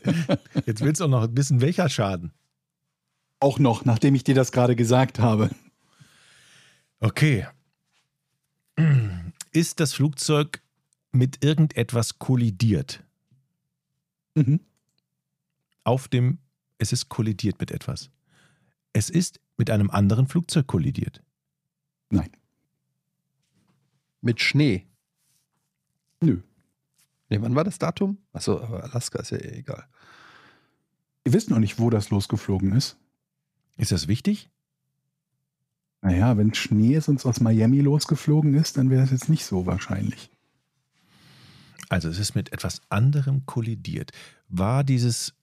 Jetzt willst du auch noch wissen, welcher Schaden. Auch noch, nachdem ich dir das gerade gesagt habe. Okay. Ist das Flugzeug mit irgendetwas kollidiert? Mhm. Auf dem, es ist kollidiert mit etwas. Es ist mit einem anderen Flugzeug kollidiert. Nein. Mit Schnee. Nö. Nee, wann war das Datum? Achso, aber Alaska ist ja eh egal. Wir wissen noch nicht, wo das losgeflogen ist. Ist das wichtig? Naja, wenn Schnee ist und es aus Miami losgeflogen ist, dann wäre es jetzt nicht so wahrscheinlich. Also es ist mit etwas anderem kollidiert. War dieses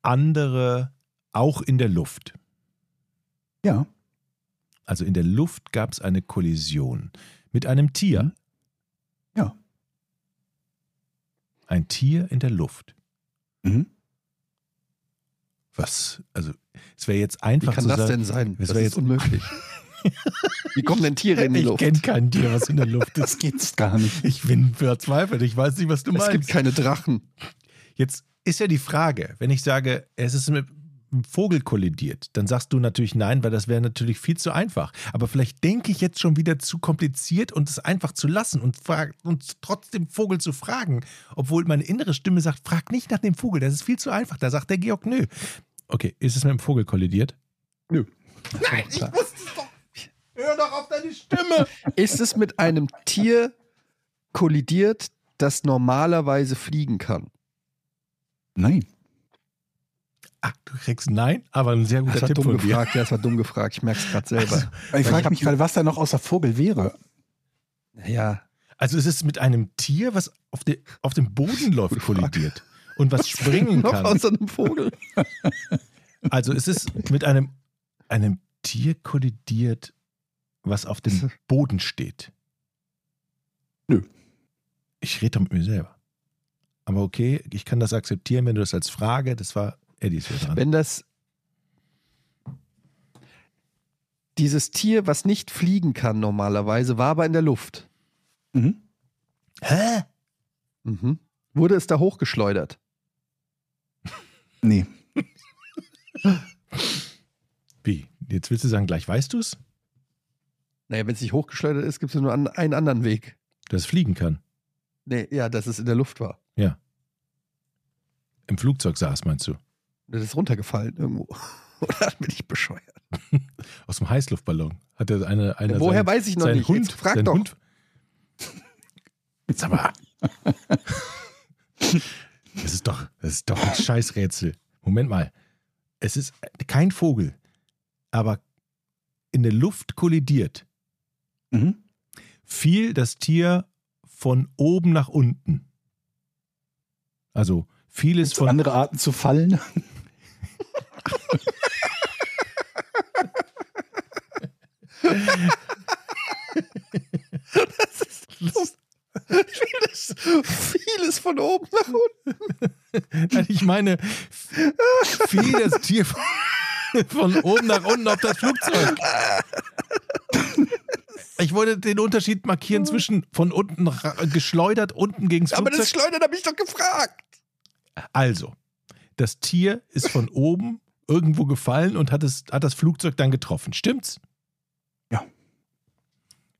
andere auch in der Luft? Ja. Also in der Luft gab es eine Kollision mit einem Tier. Mhm. Ja. Ein Tier in der Luft. Mhm. Was? Also es wäre jetzt Wie einfach kann zu das sagen, denn sein? Das Das, wär ist jetzt- unmöglich. Wie kommen denn Tiere in die ich Luft? kenne kein Tier, was in der Luft ist. Das geht's gar nicht. Ich bin verzweifelt. Ich weiß nicht, was du Es meinst. gibt keine Drachen. Jetzt ist ja die Frage, wenn ich sage, es ist mit Vogel kollidiert, dann sagst du natürlich nein, weil das wäre natürlich viel zu einfach. Aber vielleicht denke ich jetzt schon wieder zu kompliziert und es einfach zu lassen und, frag, und trotzdem Vogel zu fragen, obwohl meine innere Stimme sagt, frag nicht nach dem Vogel, das ist viel zu einfach. Da sagt der Georg, nö. Okay, ist es mit dem Vogel kollidiert? Nö. Nein, ich wusste es doch. Hör doch auf deine Stimme. Ist es mit einem Tier kollidiert, das normalerweise fliegen kann? Nein. Ah, du kriegst nein, aber ein sehr guter Das war Tipp dumm von dir. gefragt. Ja, das war dumm gefragt. Ich merke es gerade selber. Ich ich frage mich gerade, was da noch außer Vogel wäre. Ja, Also es ist mit einem Tier, was auf, de, auf dem Boden läuft, kollidiert. Und was springen noch kann. außer einem Vogel. Also es ist mit einem, einem Tier kollidiert, was auf dem Boden steht. Nö. Ich rede doch mit mir selber. Aber okay, ich kann das akzeptieren, wenn du das als Frage, das war Eddies hier dran. Wenn das dieses Tier, was nicht fliegen kann normalerweise, war aber in der Luft. Mhm. Hä? Mhm. Wurde es da hochgeschleudert? Nee. Wie? Jetzt willst du sagen, gleich weißt du es? Naja, wenn es nicht hochgeschleudert ist, gibt es nur einen anderen Weg. Dass es fliegen kann. Nee, ja, dass es in der Luft war. Im Flugzeug saß, meinst du? Das ist runtergefallen irgendwo. Oder bin ich bescheuert? Aus dem Heißluftballon. Hat er eine, eine Woher sein, weiß ich noch nicht? Hund, Jetzt frag doch. Hund. Sag mal. Das ist doch, das ist doch ein Scheißrätsel. Moment mal. Es ist kein Vogel, aber in der Luft kollidiert. Mhm. Fiel das Tier von oben nach unten. Also fiel es Gibt's von andere Arten zu fallen? Vieles, vieles von oben nach unten. Ich meine, fiel das Tier von, oben nach unten auf das Flugzeug. Ich wollte den Unterschied markieren zwischen von unten geschleudert, unten gegen das Aber das Flugzeug. Schleudern habe ich doch gefragt. Also, das Tier ist von oben irgendwo gefallen und hat, es, hat das Flugzeug dann getroffen. Stimmt's?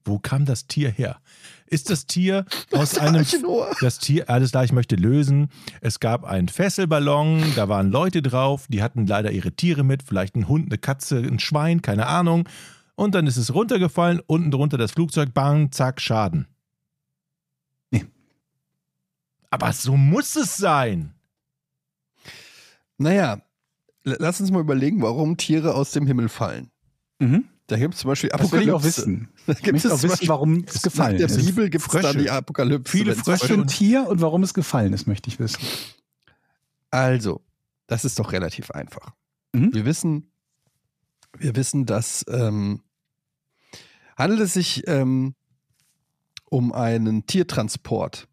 Wo kam das Tier her? Ist das Tier aus einem. Archenoa. Das Tier, alles klar, ich möchte lösen. Es gab einen Fesselballon, da waren Leute drauf, die hatten leider ihre Tiere mit, vielleicht ein Hund, eine Katze, ein Schwein, keine Ahnung. Und dann ist es runtergefallen, unten drunter das Flugzeug, bang, zack, Schaden. Nee. Aber so muss es sein. Naja, lass uns mal überlegen, warum Tiere aus dem Himmel fallen. Mhm. Da gibt es zum Beispiel Das will ich auch Apokalypse. wissen. Da Ich gibt möchte es auch zum wissen, Beispiel- warum es gefallen der ist. Bibel gibt es da Frösche. die Apokalypse. Viele Frösche Was für ein und- Tier und warum es gefallen ist, möchte ich wissen. Also, das ist doch relativ einfach. Mhm. Wir wissen, wir wissen, dass ähm, handelt es sich ähm, um einen Tiertransport.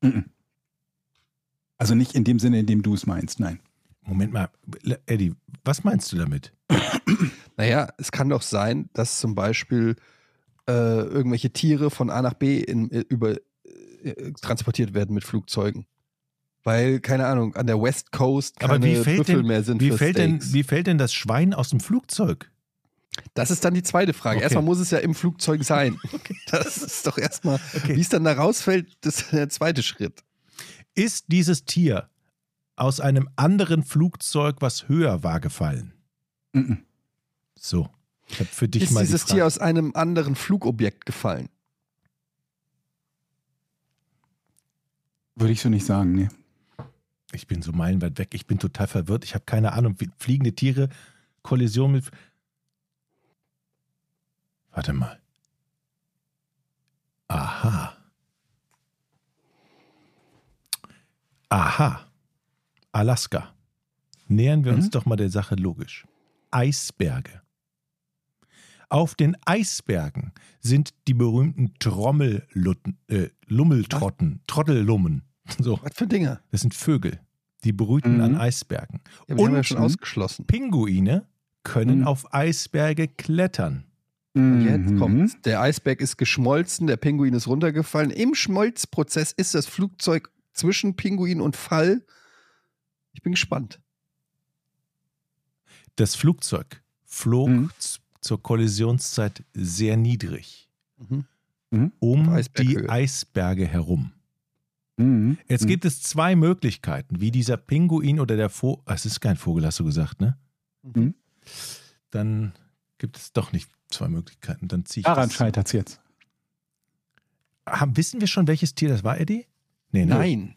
Mhm. Also nicht in dem Sinne, in dem du es meinst, nein. Moment mal, Eddie, was meinst du damit? Naja, es kann doch sein, dass zum Beispiel äh, irgendwelche Tiere von A nach B in, äh, über, äh, transportiert werden mit Flugzeugen. Weil, keine Ahnung, an der West Coast keine Aber wie fällt, Büffel denn, mehr sind wie, für fällt denn, Steaks. wie fällt denn das Schwein aus dem Flugzeug? Das ist dann die zweite Frage. Okay. Erstmal muss es ja im Flugzeug sein. Das ist doch erstmal, Okay. wie es dann da rausfällt, das ist der zweite Schritt. Ist dieses Tier aus einem anderen Flugzeug, was höher war, gefallen? Mhm. So, ich habe für dich ist mal die dieses Frage. Tier aus einem anderen Flugobjekt gefallen? Würde ich so nicht sagen, nee. Ich bin so meilenweit weg. Ich bin total verwirrt. Ich habe keine Ahnung, wie fliegende Tiere, Kollision mit. Warte mal. Aha. Aha. Alaska. Nähern wir uns Mhm. doch mal der Sache logisch. Eisberge. Auf den Eisbergen sind die berühmten Trommellutten, äh, Lummeltrotten, Trottellummen. So, Was für Dinge? das sind Vögel, die brüten Mhm. an Eisbergen. Ja, wir haben ja Und- schon ausgeschlossen. Pinguine können Mhm. auf Eisberge klettern. Und jetzt Mhm. kommt, der Eisberg ist geschmolzen, der Pinguin ist runtergefallen. Im Schmolzprozess ist das Flugzeug zwischen Pinguin und Fall. Ich bin gespannt. Das Flugzeug flog Mhm. zur Kollisionszeit sehr niedrig Mhm. um Auf Eisberghöhe. die Eisberge herum. Mhm. Jetzt Mhm. gibt es zwei Möglichkeiten, wie dieser Pinguin oder der Vogel. Es ist kein Vogel, hast du gesagt, ne? Mhm. Dann gibt es doch nicht zwei Möglichkeiten. Dann ziehe ich Daran scheitert es jetzt. Haben, wissen wir schon, welches Tier das war, Eddie? Nee, ne? Nein,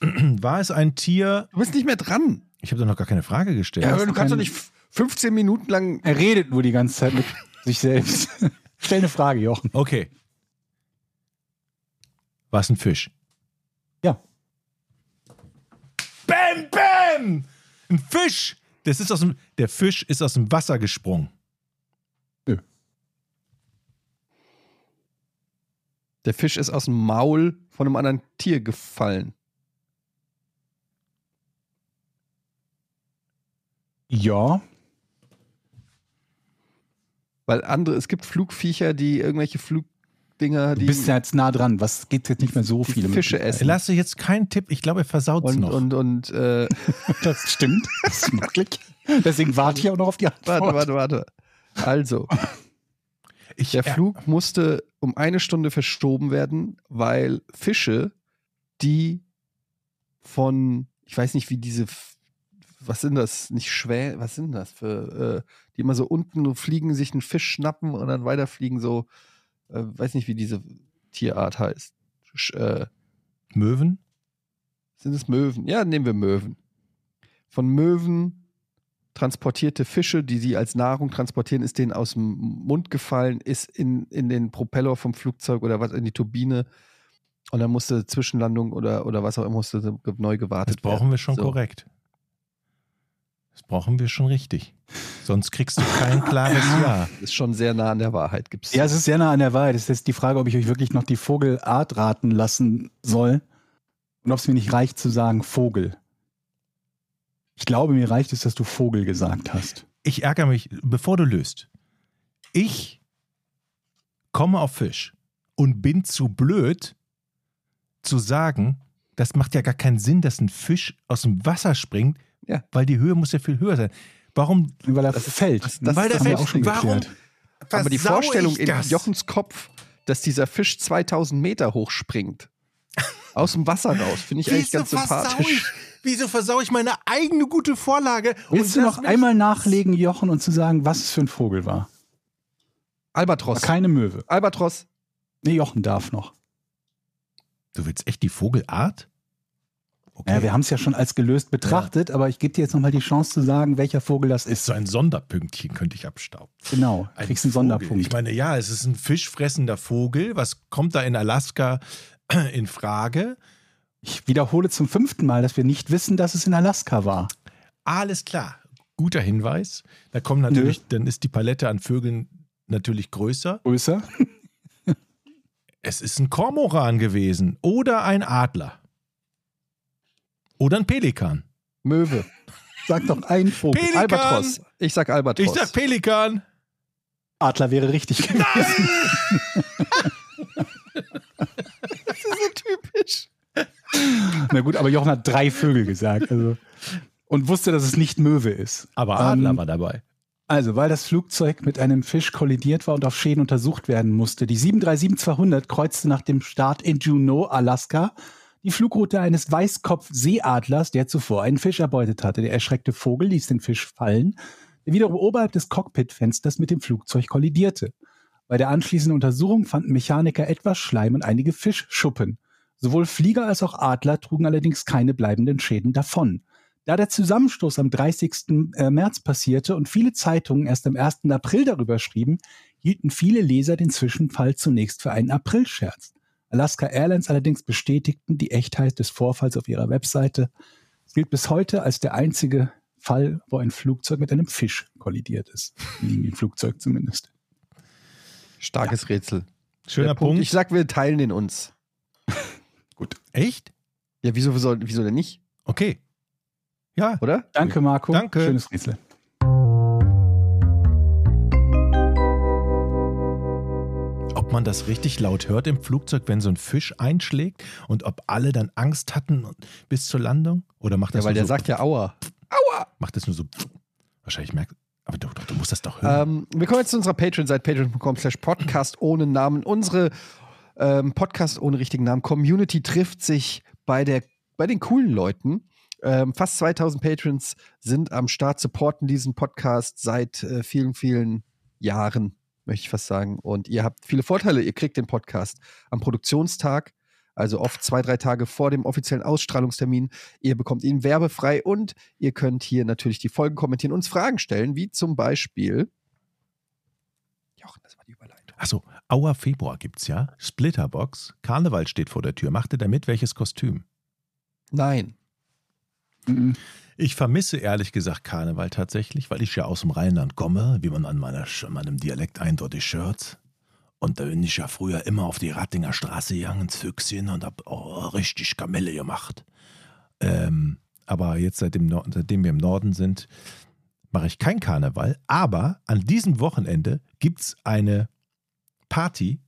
War es ein Tier? du bist nicht mehr dran. Ich habe doch noch gar keine Frage gestellt. Ja, aber du kannst doch nicht f- 15 Minuten lang. Er redet nur die ganze Zeit mit sich selbst. Stell eine Frage, Jochen. Okay. War es ein Fisch? Ja. Bam, bam! Ein Fisch! Das ist aus dem, der Fisch ist aus dem Wasser gesprungen. Der Fisch ist aus dem Maul von einem anderen Tier gefallen. Ja. Weil andere, es gibt Flugviecher, die irgendwelche Flugdinger, Du die bist ja jetzt nah dran. Was gibt jetzt nicht mehr so viele Fische Möglichkeiten. essen. Lass dir jetzt keinen Tipp. Ich glaube, er versaut es und, noch. und, und, äh, Das stimmt. Das ist möglich. Deswegen warte ich auch noch auf die Antwort. warte, warte, warte. Also, ich, der äh, Flug musste um eine Stunde verschoben werden, weil Fische, die von, ich weiß nicht, wie diese, F- was sind das? Nicht schwer, was sind das für, äh, die immer so unten fliegen, sich einen Fisch schnappen und dann weiterfliegen, so, äh, weiß nicht, wie diese Tierart heißt. Sch, äh, Möwen? Sind es Möwen? Ja, nehmen wir Möwen. Von Möwen transportierte Fische, die sie als Nahrung transportieren, ist denen aus dem Mund gefallen, ist in, in den Propeller vom Flugzeug oder was in die Turbine und dann musste Zwischenlandung oder, oder was auch immer musste neu gewartet Das brauchen werden. wir schon So. korrekt. Das brauchen wir schon richtig. Sonst kriegst du kein klares Ja. Ist schon sehr nah an der Wahrheit. Gibt's. Ja, es ist sehr nah an der Wahrheit. Es ist jetzt die Frage, ob ich euch wirklich noch die Vogelart raten lassen soll und ob es mir nicht reicht zu sagen Vogel. Ich glaube, mir reicht es, dass du Vogel gesagt hast. Ich ärgere mich, bevor du löst. Ich komme auf Fisch und bin zu blöd zu sagen, das macht ja gar keinen Sinn, dass ein Fisch aus dem Wasser springt, Ja. weil die Höhe muss ja viel höher sein. Warum? Weil er Das fällt. das- das- weil das der haben wir Fisch, auch schon warum? geklärt. Aber die Vorstellung in? Jochens Kopf, dass dieser Fisch 2000 Meter hoch springt, aus dem Wasser raus, finde ich eigentlich ganz versau ich, sympathisch. wieso versau ich meine eigene gute Vorlage? Willst du noch einmal nachlegen, Jochen, und zu sagen, was es für ein Vogel war? Albatros. Keine Möwe. Albatros. Nee, Jochen darf noch. Du willst echt die Vogelart? Okay. Ja, wir haben es ja schon als gelöst betrachtet, aber ich gebe dir jetzt nochmal die Chance zu sagen, welcher Vogel das ist. so ein Sonderpünktchen könnte ich abstauben. Genau, du kriegst einen Vogel. Sonderpunkt. Ich meine, ja, es ist ein fischfressender Vogel. Was kommt da in Alaska in Frage? Ich wiederhole zum fünften Mal, dass wir nicht wissen, dass es in Alaska war. Alles klar. Guter Hinweis. Da kommen natürlich, dann ist die Palette an Vögeln natürlich größer. Größer? Es ist ein Kormoran gewesen oder ein Adler. Oder ein Pelikan. Möwe. Sag doch ein Vogel. Pelikan. Albatros. Ich sag Albatros. Ich sag Pelikan. Adler wäre richtig gewesen. das ist so typisch. Na gut, aber Jochen hat drei Vögel gesagt. Also. Und wusste, dass es nicht Möwe ist. Aber Adler Ähm, war dabei. Also, weil das Flugzeug mit einem Fisch kollidiert war und auf Schäden untersucht werden musste. Die 737-200 kreuzte nach dem Start in Juneau, Alaska, die Flugroute eines Weißkopf-Seeadlers, der zuvor einen Fisch erbeutet hatte. Der erschreckte Vogel ließ den Fisch fallen, der wiederum oberhalb des Cockpitfensters mit dem Flugzeug kollidierte. Bei der anschließenden Untersuchung fanden Mechaniker etwas Schleim und einige Fischschuppen. Sowohl Flieger als auch Adler trugen allerdings keine bleibenden Schäden davon. Da der Zusammenstoß am 30. äh, März passierte und viele Zeitungen erst am 1. April darüber schrieben, hielten viele Leser den Zwischenfall zunächst für einen Aprilscherz. Alaska Airlines allerdings bestätigten die Echtheit des Vorfalls auf ihrer Webseite. Es gilt bis heute als der einzige Fall, wo ein Flugzeug mit einem Fisch kollidiert ist. Ein Linienflugzeug zumindest. Starkes Rätsel. Schöner Der Punkt. Ich sag, wir teilen den uns. Echt? Ja, wieso, wieso denn nicht? Okay. Ja. Oder? Danke, Marco. Danke. Schönes Rätsel. Ob man das richtig laut hört im Flugzeug, wenn so ein Fisch einschlägt und ob alle dann Angst hatten bis zur Landung? Oder macht das Ja, weil der so, sagt ja Aua. macht das nur so wahrscheinlich merkt, aber du, du, du musst das doch hören. Ähm, wir kommen jetzt zu unserer Patreon-Seite, patreon.com slash podcast ohne Namen. Unsere ähm, Podcast ohne richtigen Namen Community trifft sich bei, der, bei den coolen Leuten. Ähm, fast 2000 Patrons sind am Start, supporten diesen Podcast seit äh, vielen, vielen Jahren, möchte ich fast sagen. Und ihr habt viele Vorteile. Ihr kriegt den Podcast am Produktionstag, also oft zwei, drei Tage vor dem offiziellen Ausstrahlungstermin. Ihr bekommt ihn werbefrei und ihr könnt hier natürlich die Folgen kommentieren, uns Fragen stellen, wie zum Beispiel. Jochen, das war die Überleitung. Achso, Auer Februar gibt's ja. Splitterbox. Karneval steht vor der Tür. Macht ihr damit welches Kostüm? Nein. Mhm. Ich vermisse ehrlich gesagt Karneval tatsächlich, weil ich ja aus dem Rheinland komme, wie man an meiner, meinem Dialekt eindeutig hört. Und da bin ich ja früher immer auf die Rattinger Straße gegangen, ins Füchschen und hab oh, richtig Kamelle gemacht. Ähm, aber jetzt, seitdem, seitdem wir im Norden sind, mache ich kein Karneval. Aber an diesem Wochenende gibt's eine Party,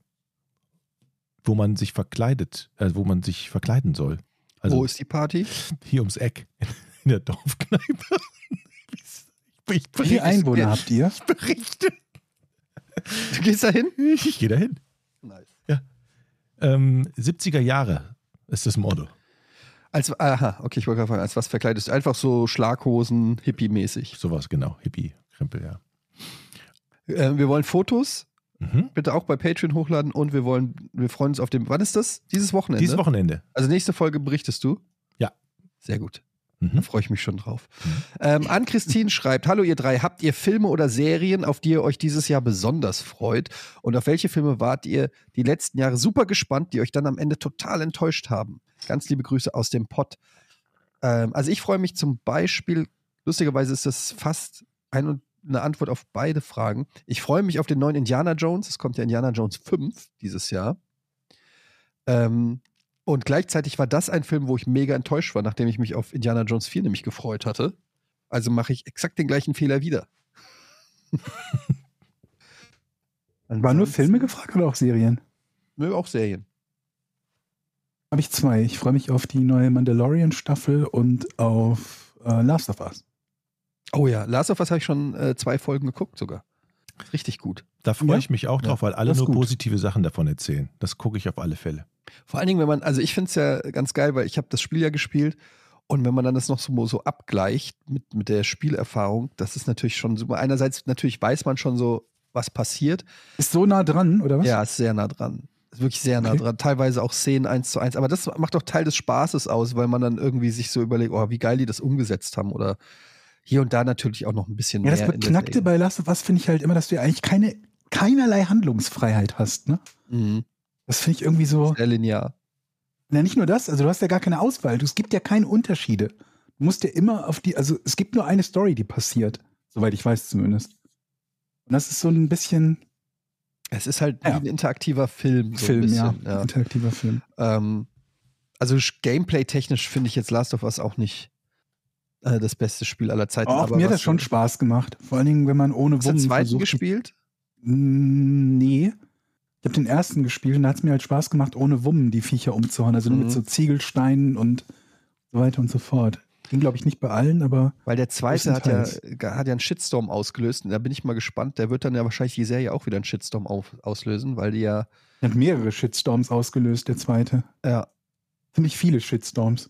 wo man sich verkleidet, äh, wo man sich verkleiden soll. Also Wo ist die Party? hier ums Eck in der Dorfkneipe. Ich Wie berichte, viele Einwohner habt ihr? ich berichte. Du gehst da hin? Ich gehe dahin. Nice. Ähm, 70er Jahre ist das Motto. Als, aha, okay, ich wollte gerade fragen, als was verkleidest du? Einfach so Schlaghosen, Hippie-mäßig. Sowas, genau. Hippie, Krempel, ja. Äh, wir wollen Fotos, Mhm. bitte auch bei Patreon hochladen und wir wollen, wir freuen uns auf dem, wann ist das? Dieses Wochenende? Dieses Wochenende. Also nächste Folge berichtest du? Ja. Sehr gut. Da Mhm. freue ich mich schon drauf. Ähm, Ann-Christine schreibt: Hallo, ihr drei. Habt ihr Filme oder Serien, auf die ihr euch dieses Jahr besonders freut? Und auf welche Filme wart ihr die letzten Jahre super gespannt, die euch dann am Ende total enttäuscht haben? Ganz liebe Grüße aus dem Pott. Ähm, also, ich freue mich zum Beispiel lustigerweise ist das fast ein und eine Antwort auf beide Fragen. Ich freue mich auf den neuen Indiana Jones. Es kommt ja Indiana Jones 5 dieses Jahr. Ähm, und gleichzeitig war das ein Film, wo ich mega enttäuscht war, nachdem ich mich auf Indiana Jones 4 nämlich gefreut hatte. Also mache ich exakt den gleichen Fehler wieder. Waren nur Filme gefragt oder auch Serien? Nö, auch Serien. Habe ich zwei. Ich freue mich auf die neue Mandalorian-Staffel und auf äh, Last of Us. Oh ja, Last of Us habe ich schon äh, zwei Folgen geguckt sogar. Richtig gut. Da freue Ja. ich mich auch drauf, weil alle nur gut. positive Sachen davon erzählen. Das gucke ich auf alle Fälle. Vor allen Dingen, wenn man, also ich finde es ja ganz geil, weil ich habe das Spiel ja gespielt und wenn man dann das noch so, so abgleicht mit, mit der Spielerfahrung, das ist natürlich schon super. Einerseits natürlich weiß man schon so, was passiert. Ist so nah dran, oder was? Ja, ist sehr nah dran. Ist wirklich sehr nah Okay. dran. Teilweise auch Szenen eins zu eins. Aber das macht doch Teil des Spaßes aus, weil man dann irgendwie sich so überlegt, oh, wie geil die das umgesetzt haben. Oder hier und da natürlich auch noch ein bisschen Ja, das Beknackte bei Last of Us finde ich halt immer, dass du ja eigentlich keine, keinerlei Handlungsfreiheit hast. Ne? Mhm. Das finde ich irgendwie so. Sehr linear. Na, nicht nur das, also du hast ja gar keine Auswahl. Du- Es gibt ja keine Unterschiede. Du musst ja immer auf die, also es gibt nur eine Story, die passiert. Soweit ich weiß zumindest. Und das ist so ein bisschen Es ist halt Ja. wie ein interaktiver Film. So Film, ein ja. ja. Interaktiver Film. Ähm, also sch- Gameplay-technisch finde ich jetzt Last of Us auch nicht äh, das beste Spiel aller Zeiten. Auch aber mir hat das schon Spaß gemacht. Vor allen Dingen, wenn man ohne Hast du den zweiten versucht- gespielt? Mm, Nee. Ich habe den ersten gespielt und da hat es mir halt Spaß gemacht, ohne Wummen die Viecher umzuhauen. Also nur Mhm. mit so Ziegelsteinen und so weiter und so fort. Ging, glaube ich, nicht bei allen, aber Weil der zweite hat ja, Größtenteils. hat ja einen Shitstorm ausgelöst. Und da bin ich mal gespannt. Der wird dann ja wahrscheinlich die Serie auch wieder einen Shitstorm auf, auslösen, weil die ja, er hat mehrere Shitstorms ausgelöst, der zweite. ja. Ziemlich viele Shitstorms.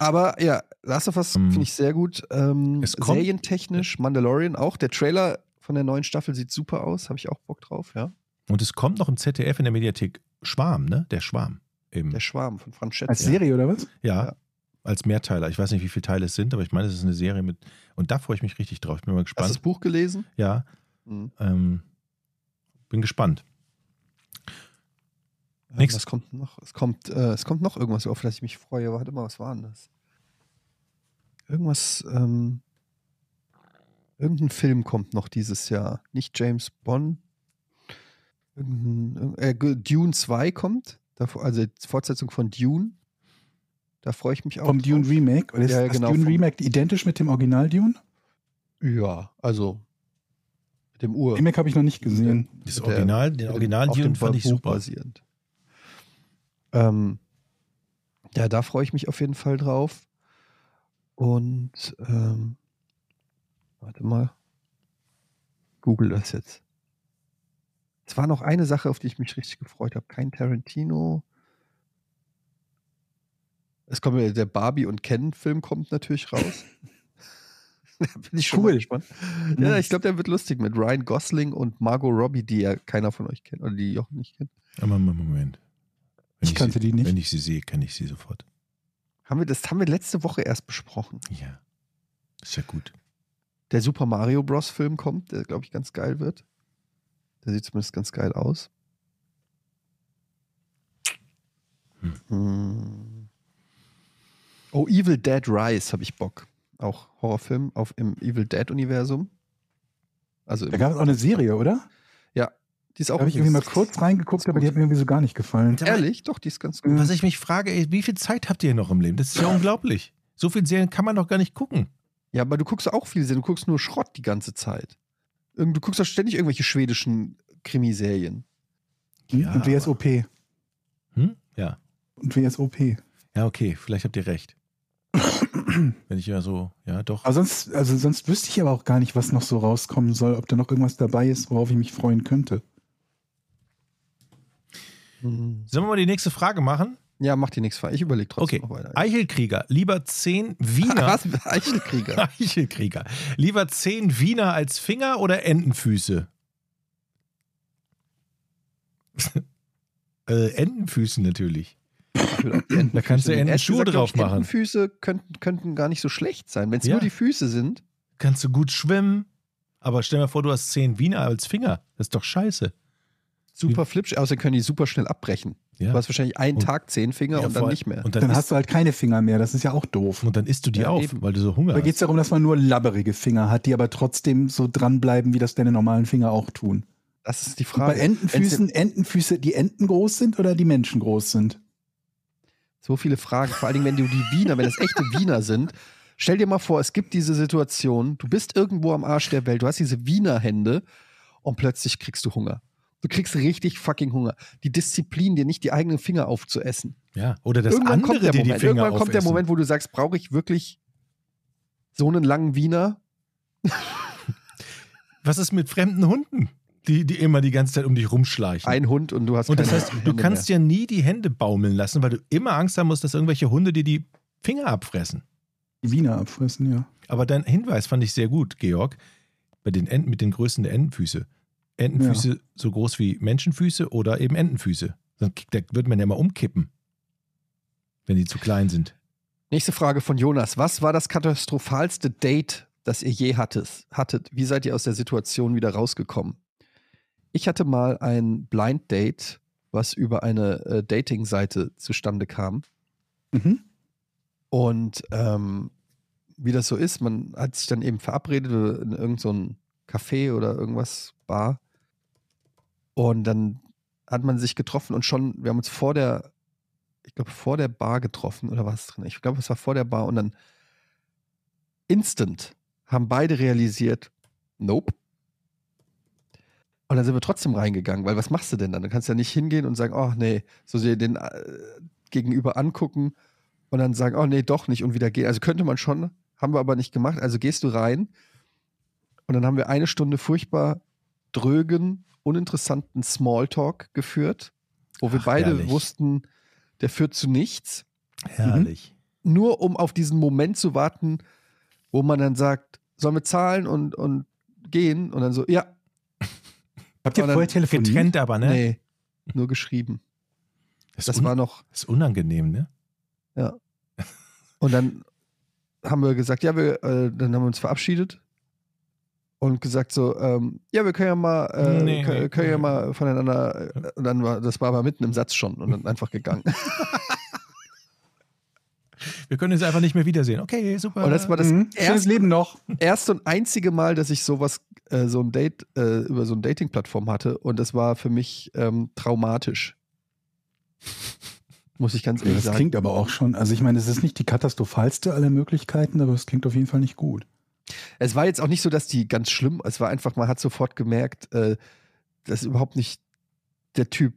Aber ja, Last of Us Ähm, finde ich sehr gut. Ähm, es kommt- serientechnisch, Mandalorian auch. Der Trailer von der neuen Staffel sieht super aus. Habe ich auch Bock drauf, ja. Und es kommt noch im ZDF in der Mediathek Schwarm, ne? Der Schwarm. Eben. Der Schwarm von Franz Schätz. Als Serie oder was? ja, Ja. als Mehrteiler. Ich weiß nicht, wie viele Teile es sind, aber ich meine, es ist eine Serie mit. Und da freue ich mich richtig drauf. Ich bin mal Hast du gespannt. das Buch gelesen? Ja, Mhm. ähm, bin gespannt. Ähm, Nix. Was kommt noch? Es kommt, äh, es kommt noch irgendwas, auf das ich mich freue. Warte mal, was war denn das? Irgendwas, ähm, irgendein Film kommt noch dieses Jahr. Nicht James Bond. Irgendein, äh, Dune 2 kommt. Davor, also die Fortsetzung von Dune. Da freue ich mich auch. Vom Dune drauf. Remake? Oder ist Ja, ja, das genau, Dune Remake identisch mit dem Original Dune? Ja, also mit dem Ur. Remake habe ich noch nicht gesehen. Das Original, den Original auf dem Dune fand ich super. Basierend. Ähm, ja, da freue ich mich auf jeden Fall drauf. Und ähm, warte mal. Google das jetzt. Es war noch eine Sache, auf die ich mich richtig gefreut habe. Kein Tarantino. Es kommt ja- der Barbie und Ken-Film kommt natürlich raus. da bin ich schon Cool. mal gespannt. Ja, ich glaube, der wird lustig mit Ryan Gosling und Margot Robbie, die ja keiner von euch kennt oder die Jochen nicht kennt. Aber Moment. Wenn Ich kannte sie, die nicht. Wenn ich sie sehe, kenne ich sie sofort. Haben wir, das haben wir letzte Woche erst besprochen. Ja. Ist ja gut. Der Super Mario Bros. Film kommt, der, glaube ich, ganz geil wird. Der sieht zumindest ganz geil aus. Hm. Hm. Oh, Evil Dead Rise habe ich Bock. Auch Horrorfilm auf, im Evil Dead-Universum. Also, Da gab es auch eine Serie, oder? Die ist Da auch habe ich irgendwie mal kurz reingeguckt, aber die hat mir irgendwie so gar nicht gefallen. Ehrlich? Doch, die ist ganz gut. Was ich mich frage, ey, wie viel Zeit habt ihr noch im Leben? Das ist ja unglaublich. So viele Serien kann man doch gar nicht gucken. Ja, aber du guckst auch viel, du guckst nur Schrott die ganze Zeit. Du guckst doch ständig irgendwelche schwedischen Krimiserien. Ja, und WSOP. Hm? Ja. Und WSOP. Ja, okay, vielleicht habt ihr recht. Wenn ich ja so, ja, doch. Aber sonst, also sonst wüsste ich aber auch gar nicht, was noch so rauskommen soll, ob da noch irgendwas dabei ist, worauf ich mich freuen könnte. Sollen wir mal die nächste Frage machen? Ja, mach dir nichts vor. Ich überlege trotzdem Okay. noch weiter. Eichelkrieger, lieber 10 Wiener. Was? Eichelkrieger. Eichelkrieger. Lieber 10 Wiener als Finger oder Entenfüße? äh, Entenfüße natürlich. Die Entenfüße Da kannst du Entenschuhe drauf machen. Entenfüße könnten, könnten gar nicht so schlecht sein. Wenn es Ja. nur die Füße sind. Kannst du gut schwimmen. Aber stell dir vor, du hast 10 Wiener als Finger. Das ist doch scheiße. Super flipsch, außer können die super schnell abbrechen. Ja. Du hast wahrscheinlich einen Und- Tag zehn Finger Ja, und dann nicht mehr. Und dann, Dann hast du halt keine Finger mehr. Das ist ja auch doof. und dann isst du die Ja, auf, eben. weil du so Hunger Da geht es hast. darum, dass man nur labberige Finger hat, die aber trotzdem so dranbleiben, wie das deine normalen Finger auch tun. das ist die Und Frage. bei Entenfüßen, Wenn's Entenfüße, die Enten groß sind oder die Menschen groß sind? So viele Fragen. Vor allen Dingen, wenn du die Wiener, wenn das echte Wiener sind. Stell dir mal vor, es gibt diese Situation, du bist irgendwo am Arsch der Welt, du hast diese Wiener Hände und plötzlich kriegst du Hunger. Du kriegst richtig fucking Hunger. Die Disziplin, dir nicht die eigenen Finger aufzuessen. Ja, oder das irgendwann andere, kommt der die die Moment, Finger irgendwann kommt der. Moment, wo du sagst, brauche ich wirklich so einen langen Wiener? Was ist mit fremden Hunden, die, die immer die ganze Zeit um dich rumschleichen? Ein Hund und du hast und das heißt, du Hände kannst ja nie die Hände baumeln lassen, weil du immer Angst haben musst, dass irgendwelche Hunde dir die Finger abfressen. Die Wiener abfressen, ja. Aber dein Hinweis fand ich sehr gut, Georg. Bei den Enten mit den Größen der Entenfüße. Entenfüße so groß wie Menschenfüße oder eben Entenfüße. Dann da würde man ja mal umkippen, wenn die zu klein sind. Nächste Frage von Jonas. Was war das katastrophalste Date, das ihr je hattet? hattet? Wie seid ihr aus der Situation wieder rausgekommen? Ich hatte mal ein Blind Date, was über eine äh, Dating-Seite zustande kam. Mhm. Und ähm, wie das so ist, man hat sich dann eben verabredet in irgendein so ein Café oder irgendwas, Bar. Und dann hat man sich getroffen und schon, wir haben uns vor der, ich glaube, vor der Bar getroffen oder was drin? Ich glaube, es war vor der Bar und dann instant haben beide realisiert, nope. Und dann sind wir trotzdem reingegangen, weil was machst du denn dann? Du kannst ja nicht hingehen und sagen, oh nee, so dir den äh, Gegenüber angucken und dann sagen, oh nee, doch nicht und wieder gehen. Also könnte man schon, haben wir aber nicht gemacht. Also gehst du rein und dann haben wir eine Stunde furchtbar drögen, uninteressanten Smalltalk geführt, wo wir Ach, beide herrlich. wussten, der führt zu nichts Herrlich. nur um auf diesen Moment zu warten, wo man dann sagt, sollen wir zahlen und, und gehen? Und dann so, ja, Habt ihr vorher telefoniert? Getrennt aber, ne? nee, nur geschrieben. Das, Das war noch, ist unangenehm, ne? und dann haben wir gesagt, ja, wir, äh, dann haben wir uns verabschiedet und gesagt so, ähm, ja, wir können ja mal, äh, Nee, können, nee, können ja nee. mal voneinander, äh, und dann war, das war aber mitten im Satz schon und dann einfach gegangen. Wir können uns einfach nicht mehr wiedersehen. Okay, super. Und das war das Mhm. Erste Leben noch. erste und einzige Mal, dass ich sowas, äh, so ein Date äh, über so eine Dating-Plattform hatte und das war für mich ähm, traumatisch. Muss ich ganz Ja, ehrlich das sagen. klingt aber auch schon, also ich meine, es ist nicht die katastrophalste aller Möglichkeiten, aber es klingt auf jeden Fall nicht gut. Es war jetzt auch nicht so, dass die ganz schlimm, es war einfach, man hat sofort gemerkt, äh, das ist überhaupt nicht der Typ,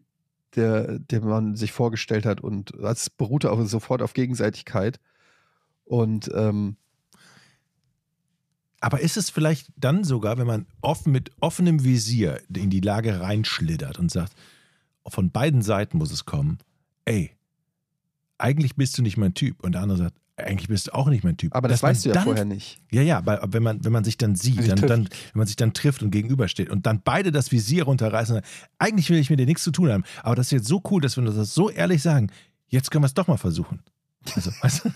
der, der man sich vorgestellt hat und es beruhte auch sofort auf Gegenseitigkeit. Und ähm, Aber ist es vielleicht dann sogar, wenn man offen mit offenem Visier in die Lage reinschlittert und sagt, von beiden Seiten muss es kommen, ey, eigentlich bist du nicht mein Typ. Und der andere sagt, eigentlich bist du auch nicht mein Typ. aber das weißt du ja dann, vorher nicht. Ja, ja, aber wenn man, wenn man sich dann sieht, Sich dann, trifft. dann, wenn man sich dann trifft und gegenübersteht und dann beide das Visier runterreißen, eigentlich will ich mit dir nichts zu tun haben, aber das ist jetzt so cool, dass wir das so ehrlich sagen, jetzt können wir es doch mal versuchen. Also, weißt du?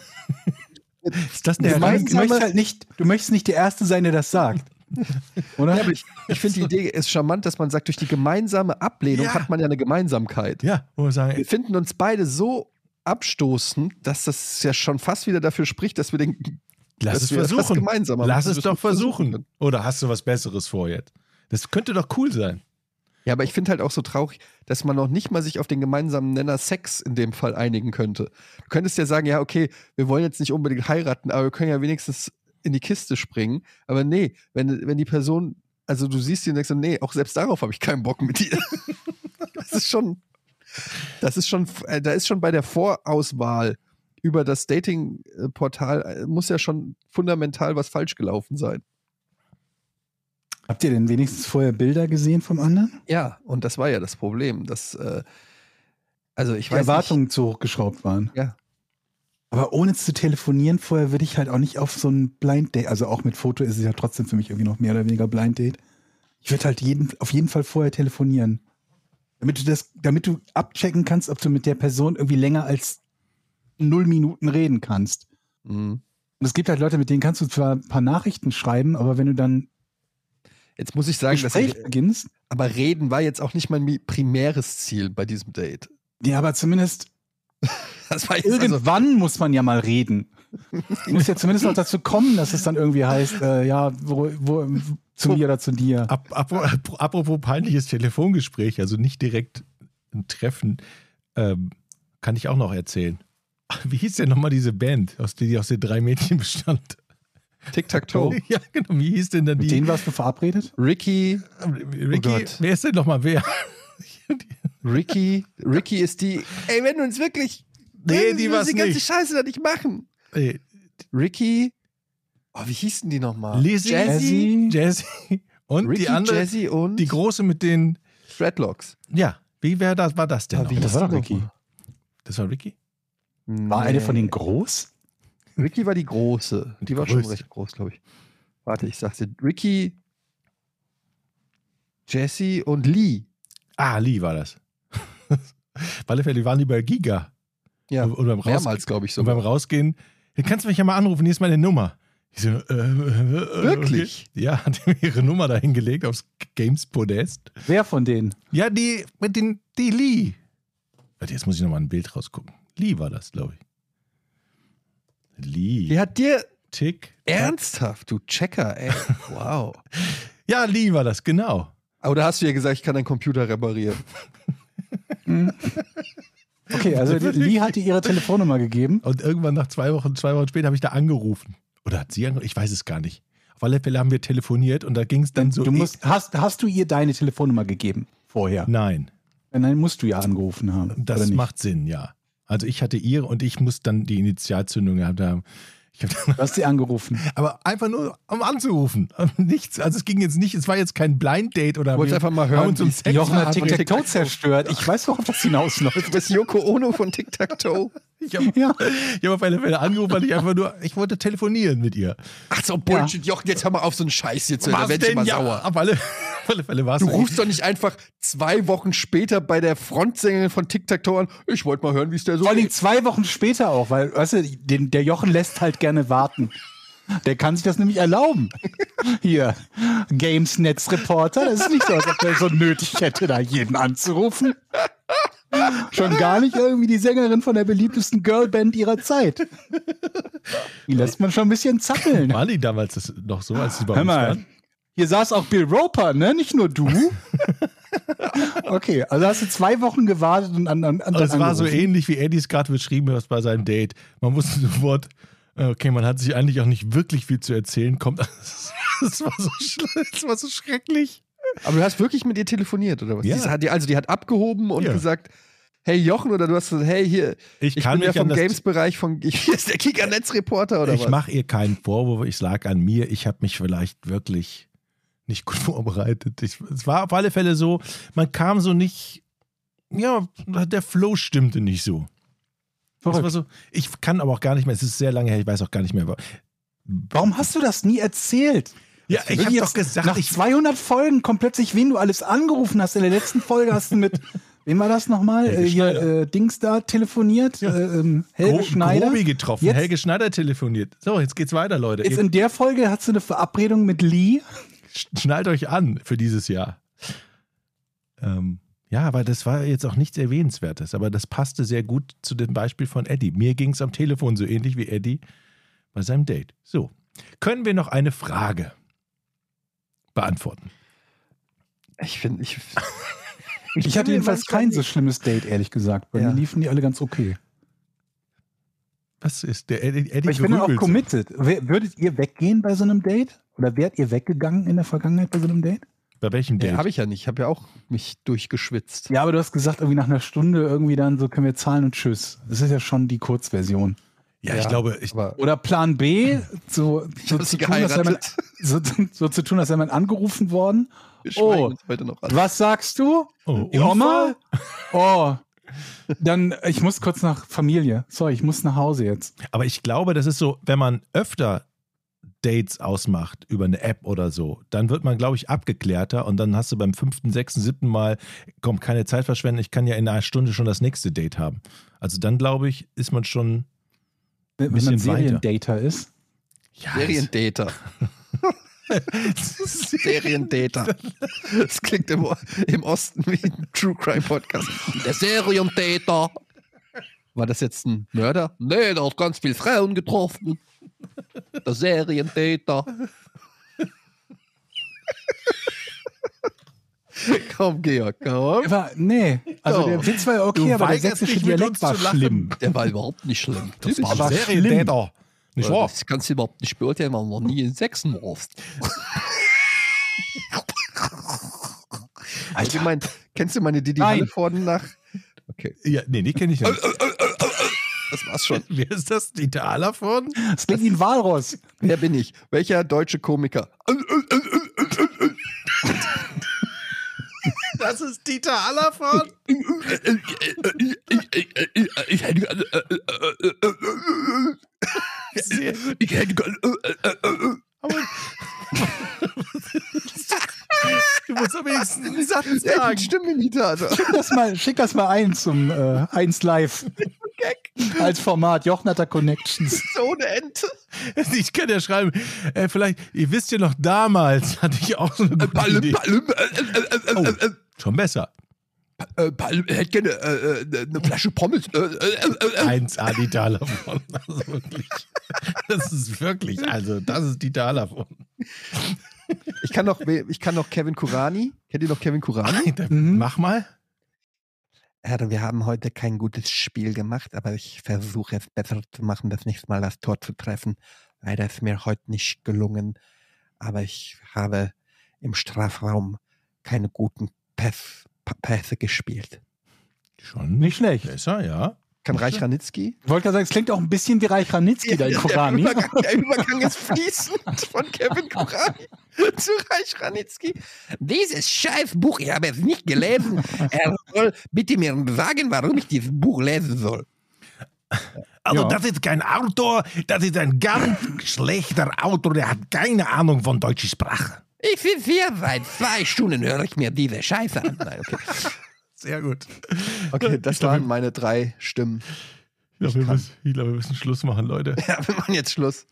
ist das eine Du, meinst, du, möchtest halt nicht, du möchtest nicht der Erste sein, der das sagt. Oder? Ja, ich, ich finde die Idee ist charmant, dass man sagt, durch die gemeinsame Ablehnung Ja. hat man ja eine Gemeinsamkeit. Ja, wo wir sagen, Wir finden uns beide so abstoßend, dass das ja schon fast wieder dafür spricht, dass wir den Lass es versuchen. gemeinsam haben. Lass es doch versuchen. können. Oder hast du was Besseres vor jetzt? Das könnte doch cool sein. Ja, aber ich finde halt auch so traurig, dass man noch nicht mal sich auf den gemeinsamen Nenner Sex in dem Fall einigen könnte. Du könntest ja sagen, ja, okay, wir wollen jetzt nicht unbedingt heiraten, aber wir können ja wenigstens in die Kiste springen. Aber nee, wenn, wenn die Person, also du siehst die und denkst nee, auch selbst darauf habe ich keinen Bock mit dir. das ist schon, das ist schon, äh, da ist schon bei der Vorauswahl über das Dating-Portal, äh, muss ja schon fundamental was falsch gelaufen sein. Habt ihr denn wenigstens vorher Bilder gesehen vom anderen? Ja, und das war ja das Problem, dass, äh, also ich Die weiß Erwartungen zu hochgeschraubt waren. Ja. Aber ohne zu telefonieren vorher würde ich halt auch nicht auf so ein Blind Date, also auch mit Foto ist es ja trotzdem für mich irgendwie noch mehr oder weniger Blind Date. Ich würde halt jeden, auf jeden Fall vorher telefonieren. Damit du das, damit du abchecken kannst, ob du mit der Person irgendwie länger als null Minuten reden kannst. Mhm. Und es gibt halt Leute, mit denen kannst du zwar ein paar Nachrichten schreiben, aber wenn du dann Jetzt muss ich sagen, dass Gespräch ich, beginnst. aber reden war jetzt auch nicht mein primäres Ziel bei diesem Date. Ja, aber zumindest also, irgendwann muss man ja mal reden. Muss ja zumindest noch dazu kommen, dass es dann irgendwie heißt, äh, ja, wo, wo, zu mir oder zu dir. Ap ap apropos peinliches Telefongespräch, also nicht direkt ein Treffen, ähm, kann ich auch noch erzählen. Wie hieß denn nochmal diese Band, aus der die aus den drei Mädchen bestand? Tic-Tac-Toe. Ja, genau. Wie hieß denn dann Mit die? denen warst du verabredet? Ricky, Ricky, Gott. wer ist denn nochmal wer? Ricky, Ricky ist die. Ey, wenn du uns wirklich. Nee, die war's die ganze nicht. Scheiße da nicht machen. Ricky. Oh, wie hießen die nochmal? Lizzie, Jazzy. Jazzy und Ricky, die andere, Jazzy und die große mit den, Dreadlocks. ja, wie wär das, war das denn Ah, noch? wie Das war doch die Ricky. Das war Ricky? War eine von denen groß? Ricky war die große. Die, Die war schon größte. recht groß, glaube ich. Warte, ich sag's dir. Ricky, Jesse und Lee. Ah, Lee war das. Auf alle Fälle, die waren die bei Giga. Ja, Und beim mehrmals, glaube ich, Und beim. Rausgehen, dann kannst du mich ja mal anrufen, hier ist meine Nummer. Ich so, äh, äh, äh, Wirklich? Okay. Ja, hat mir ihre Nummer da hingelegt aufs Games-Podest. Wer von denen? Ja, die, mit den, die Lee. Warte, jetzt muss ich nochmal ein Bild rausgucken. Lee war das, glaube ich. Lee. Die hat dir Tick. ernsthaft, du Checker, ey. Wow. Ja, Lee war das, genau. Aber da hast du ja gesagt, ich kann deinen Computer reparieren. Okay, also Lee hat dir ihre Telefonnummer gegeben. Und irgendwann nach zwei Wochen, zwei Wochen später habe ich da angerufen. Oder hat sie angerufen? Ich weiß es gar nicht. Auf alle Fälle haben wir telefoniert und da ging es dann so. Du musst, hast, hast du ihr deine Telefonnummer gegeben vorher? Nein, Nein, musst du ja angerufen haben. das macht Sinn, ja. Also ich hatte ihre und ich muss dann die Initialzündung gehabt haben. Ich hab dann, Du hast sie angerufen. aber einfach nur, um anzurufen. Nichts. Also es ging jetzt nicht, es war jetzt kein Blind Date oder wir einfach mal hören, um Sex Jochen hat. Tic-Tac-Toe zerstört. Ich weiß, worauf das hinausläuft. Du bist Yoko Ono von Tic-Tac-Toe. Ich habe Ja. hab auf alle Fälle angerufen, weil ich einfach nur, ich wollte telefonieren mit ihr. Ach so, Bullshit, Jochen, jetzt hör mal auf so einen Scheiß jetzt. Da werd ich mal sauer. Auf alle, auf alle Fälle war es Du rufst doch nicht einfach zwei Wochen später bei der Frontsängerin von Tic-Tac-Toe an. Ich wollte mal hören, wie es der so Vor allem geht. zwei Wochen später auch, weil, weißt du, den, der Jochen lässt halt gerne warten. Der kann sich das nämlich erlauben. Hier, Games-Netz-Reporter. Das ist nicht so, als ob der so nötig hätte, da jeden anzurufen. Schon gar nicht irgendwie die Sängerin von der beliebtesten Girlband ihrer Zeit. Die lässt man schon ein bisschen zappeln. Waren die damals das noch so, als sie bei Hör uns mal, waren? hier saß auch Bill Roper, ne? Nicht nur du. Okay, also hast du zwei Wochen gewartet und an, an, an es war so ähnlich, wie Eddie es gerade beschrieben hat bei seinem Date. Man wusste sofort, okay, man hat sich eigentlich auch nicht wirklich viel zu erzählen. Kommt, das war so, das war so schrecklich. Aber du hast wirklich mit ihr telefoniert, oder was? Ja. Die, also die hat abgehoben und Ja. gesagt, hey Jochen, oder du hast gesagt, hey, hier, Ich ich, kann bin ja vom Games-Bereich von, hier ist der Kicker-Netz-Reporter, oder ich was? mache ihr keinen Vorwurf, ich lag an mir. Ich habe mich vielleicht wirklich nicht gut vorbereitet. Ich, es war auf alle Fälle so, man kam so nicht, ja, der Flow stimmte nicht so. Das war Verrückt. so. Ich kann aber auch gar nicht mehr, es ist sehr lange her, ich weiß auch gar nicht mehr. Aber, Warum hast du das nie erzählt? ja, ich habe doch gesagt, nach ich, 200 Folgen kommt plötzlich, wen du alles angerufen hast. In der letzten Folge hast du mit, wem war das nochmal? Helge Äh, hier, äh, Dings da telefoniert, Ja. äh, ähm, Helge Gro Schneider. Grobi getroffen, Jetzt- Helge Schneider telefoniert. So, jetzt geht's weiter, Leute. Jetzt Ihr in der Folge hast du eine Verabredung mit Lee. sch- schnallt euch an für dieses Jahr. Ähm, ja, aber das war jetzt auch nichts Erwähnenswertes, aber das passte sehr gut zu dem Beispiel von Eddie. Mir ging es am Telefon so ähnlich wie Eddie bei seinem Date. So, können wir noch eine Frage beantworten? Ich finde, ich. Ich, hatte jedenfalls kein so schlimmes Date, ehrlich gesagt. Bei Ja. mir liefen die alle ganz okay. Was ist der Eddie? Eddie Aber ich bin ja auch committed. Würdet ihr weggehen bei so einem Date? Oder wärt ihr weggegangen in der Vergangenheit bei so einem Date? Bei welchem Date? Nee, habe ich ja nicht. Ich habe ja auch mich durchgeschwitzt. Ja, aber du hast gesagt, irgendwie nach einer Stunde irgendwie dann so können wir zahlen und tschüss. Das ist ja schon die Kurzversion. ja, ich Ja, glaube, ich, Oder Plan B, so, ich so, zu, tun, man, so, so zu tun, als sei man angerufen worden. Wir Oh, uns heute noch an. was sagst du? oh, Oma? Oh, dann, ich muss kurz nach Familie. Sorry, ich muss nach Hause jetzt. Aber ich glaube, das ist so, wenn man öfter Dates ausmacht über eine App oder so, dann wird man, glaube ich, abgeklärter und dann hast du beim fünften, sechsten, siebten Mal, komm, keine Zeit verschwenden, ich kann ja in einer Stunde schon das nächste Date haben. Also dann, glaube ich, ist man schon, Wenn, wenn Bisschen man Seriendater ist. ja, Seriendater. Serientäter. Das klingt im, im Osten wie ein True Crime Podcast. Der Serientäter. War das jetzt ein Mörder? Nee, der hat ganz viele Frauen getroffen. Der Serientäter. komm, Georg, komm. War, nee, also der Witz war ja okay, Du aber der sächsische Dialekt war schlimm. Der war überhaupt nicht schlimm. Das war war ein Serientäter. Nicht wahr? Das kannst du überhaupt nicht beurteilen, weil du noch nie in Sechsen warst. Also, ich mein, kennst du meine Didi Nein. Nach? Okay, Ja, nee, die kenne ich nicht. das war's schon. Wer ist das? Dieter Allervorden? Das klingt wie ein Walross. Wer bin ich? Welcher deutsche Komiker? Das ist Dieter Allervorden? Sehr gut. Du musst aber wenigstens einen Satz Ja, sagen. ich Stimmenimitator. Schick das mal, schick das mal ein zum äh, 1 Live. Als Format. Da Connections. So eine Ente. Ich kann ja schreiben, äh, vielleicht, ihr wisst ja noch, damals hatte ich auch so eine gute Idee. Oh, schon besser. Äh, Palm, hätte gerne äh, äh, eine Flasche Pommes. Äh, äh, äh, äh. 1A Dieter Allervorden. Also wirklich. Das ist wirklich, also das ist Dieter Allervorden. Ich kann noch, ich kann noch Kevin Kurani. Kennt ihr noch Kevin Kurani? Mhm. Mach mal. Herr, wir haben heute kein gutes Spiel gemacht, aber ich versuche es besser zu machen, das nächste Mal das Tor zu treffen. Leider ist mir heute nicht gelungen, aber ich habe im Strafraum keine guten Päs P- Pässe gespielt. Schon Nicht schlecht. besser, ja. Kann Reich Ranitzky? Ich wollte gerade sagen, es klingt auch ein bisschen wie Reich Ranitzky, dein Korani. Der Übergang, der Übergang ist fließend von Kevin Kurani zu Reich Ranitzky. Dieses scheiß Buch, ich habe es nicht gelesen. Er soll bitte mir sagen, warum ich dieses Buch lesen soll. Also Ja. das ist kein Autor, das ist ein ganz schlechter Autor, der hat keine Ahnung von deutscher Sprache. Ich sitze hier seit zwei Stunden, höre ich mir diese Scheiße an. Nein, okay. Sehr gut. okay, das waren meine drei Stimmen. Ich glaube, wir, glaube, wir müssen Schluss machen, Leute. Ja, wir machen jetzt Schluss.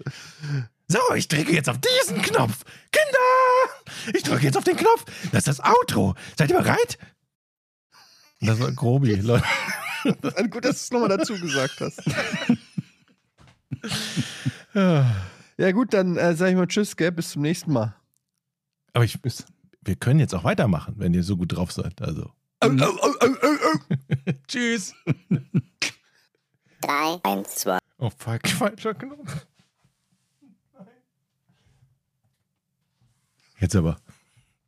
So, ich drücke jetzt auf diesen Knopf. Kinder! Ich drücke jetzt auf den Knopf. Das ist das Outro. Seid ihr bereit? Das war Grobi, Leute. Gut, dass du es nochmal dazu gesagt hast. Ja. Ja, gut, dann äh, sage ich mal Tschüss, gell? Bis zum nächsten Mal. Aber ich, wir können jetzt auch weitermachen, wenn ihr so gut drauf seid. Also. Tschüss. Drei, eins, zwei. Oh fuck, falscher Knopf. Jetzt aber.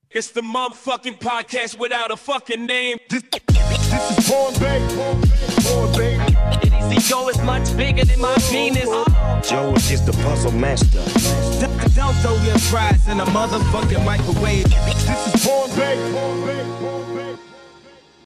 It's the motherfucking podcast without a fucking name. This is Porn Bay. Porn Bay. Easy Joe is much bigger than my penis. Joe is just the puzzle master. Don't throw your fries in a motherfucking microwave. This is Bay. Porn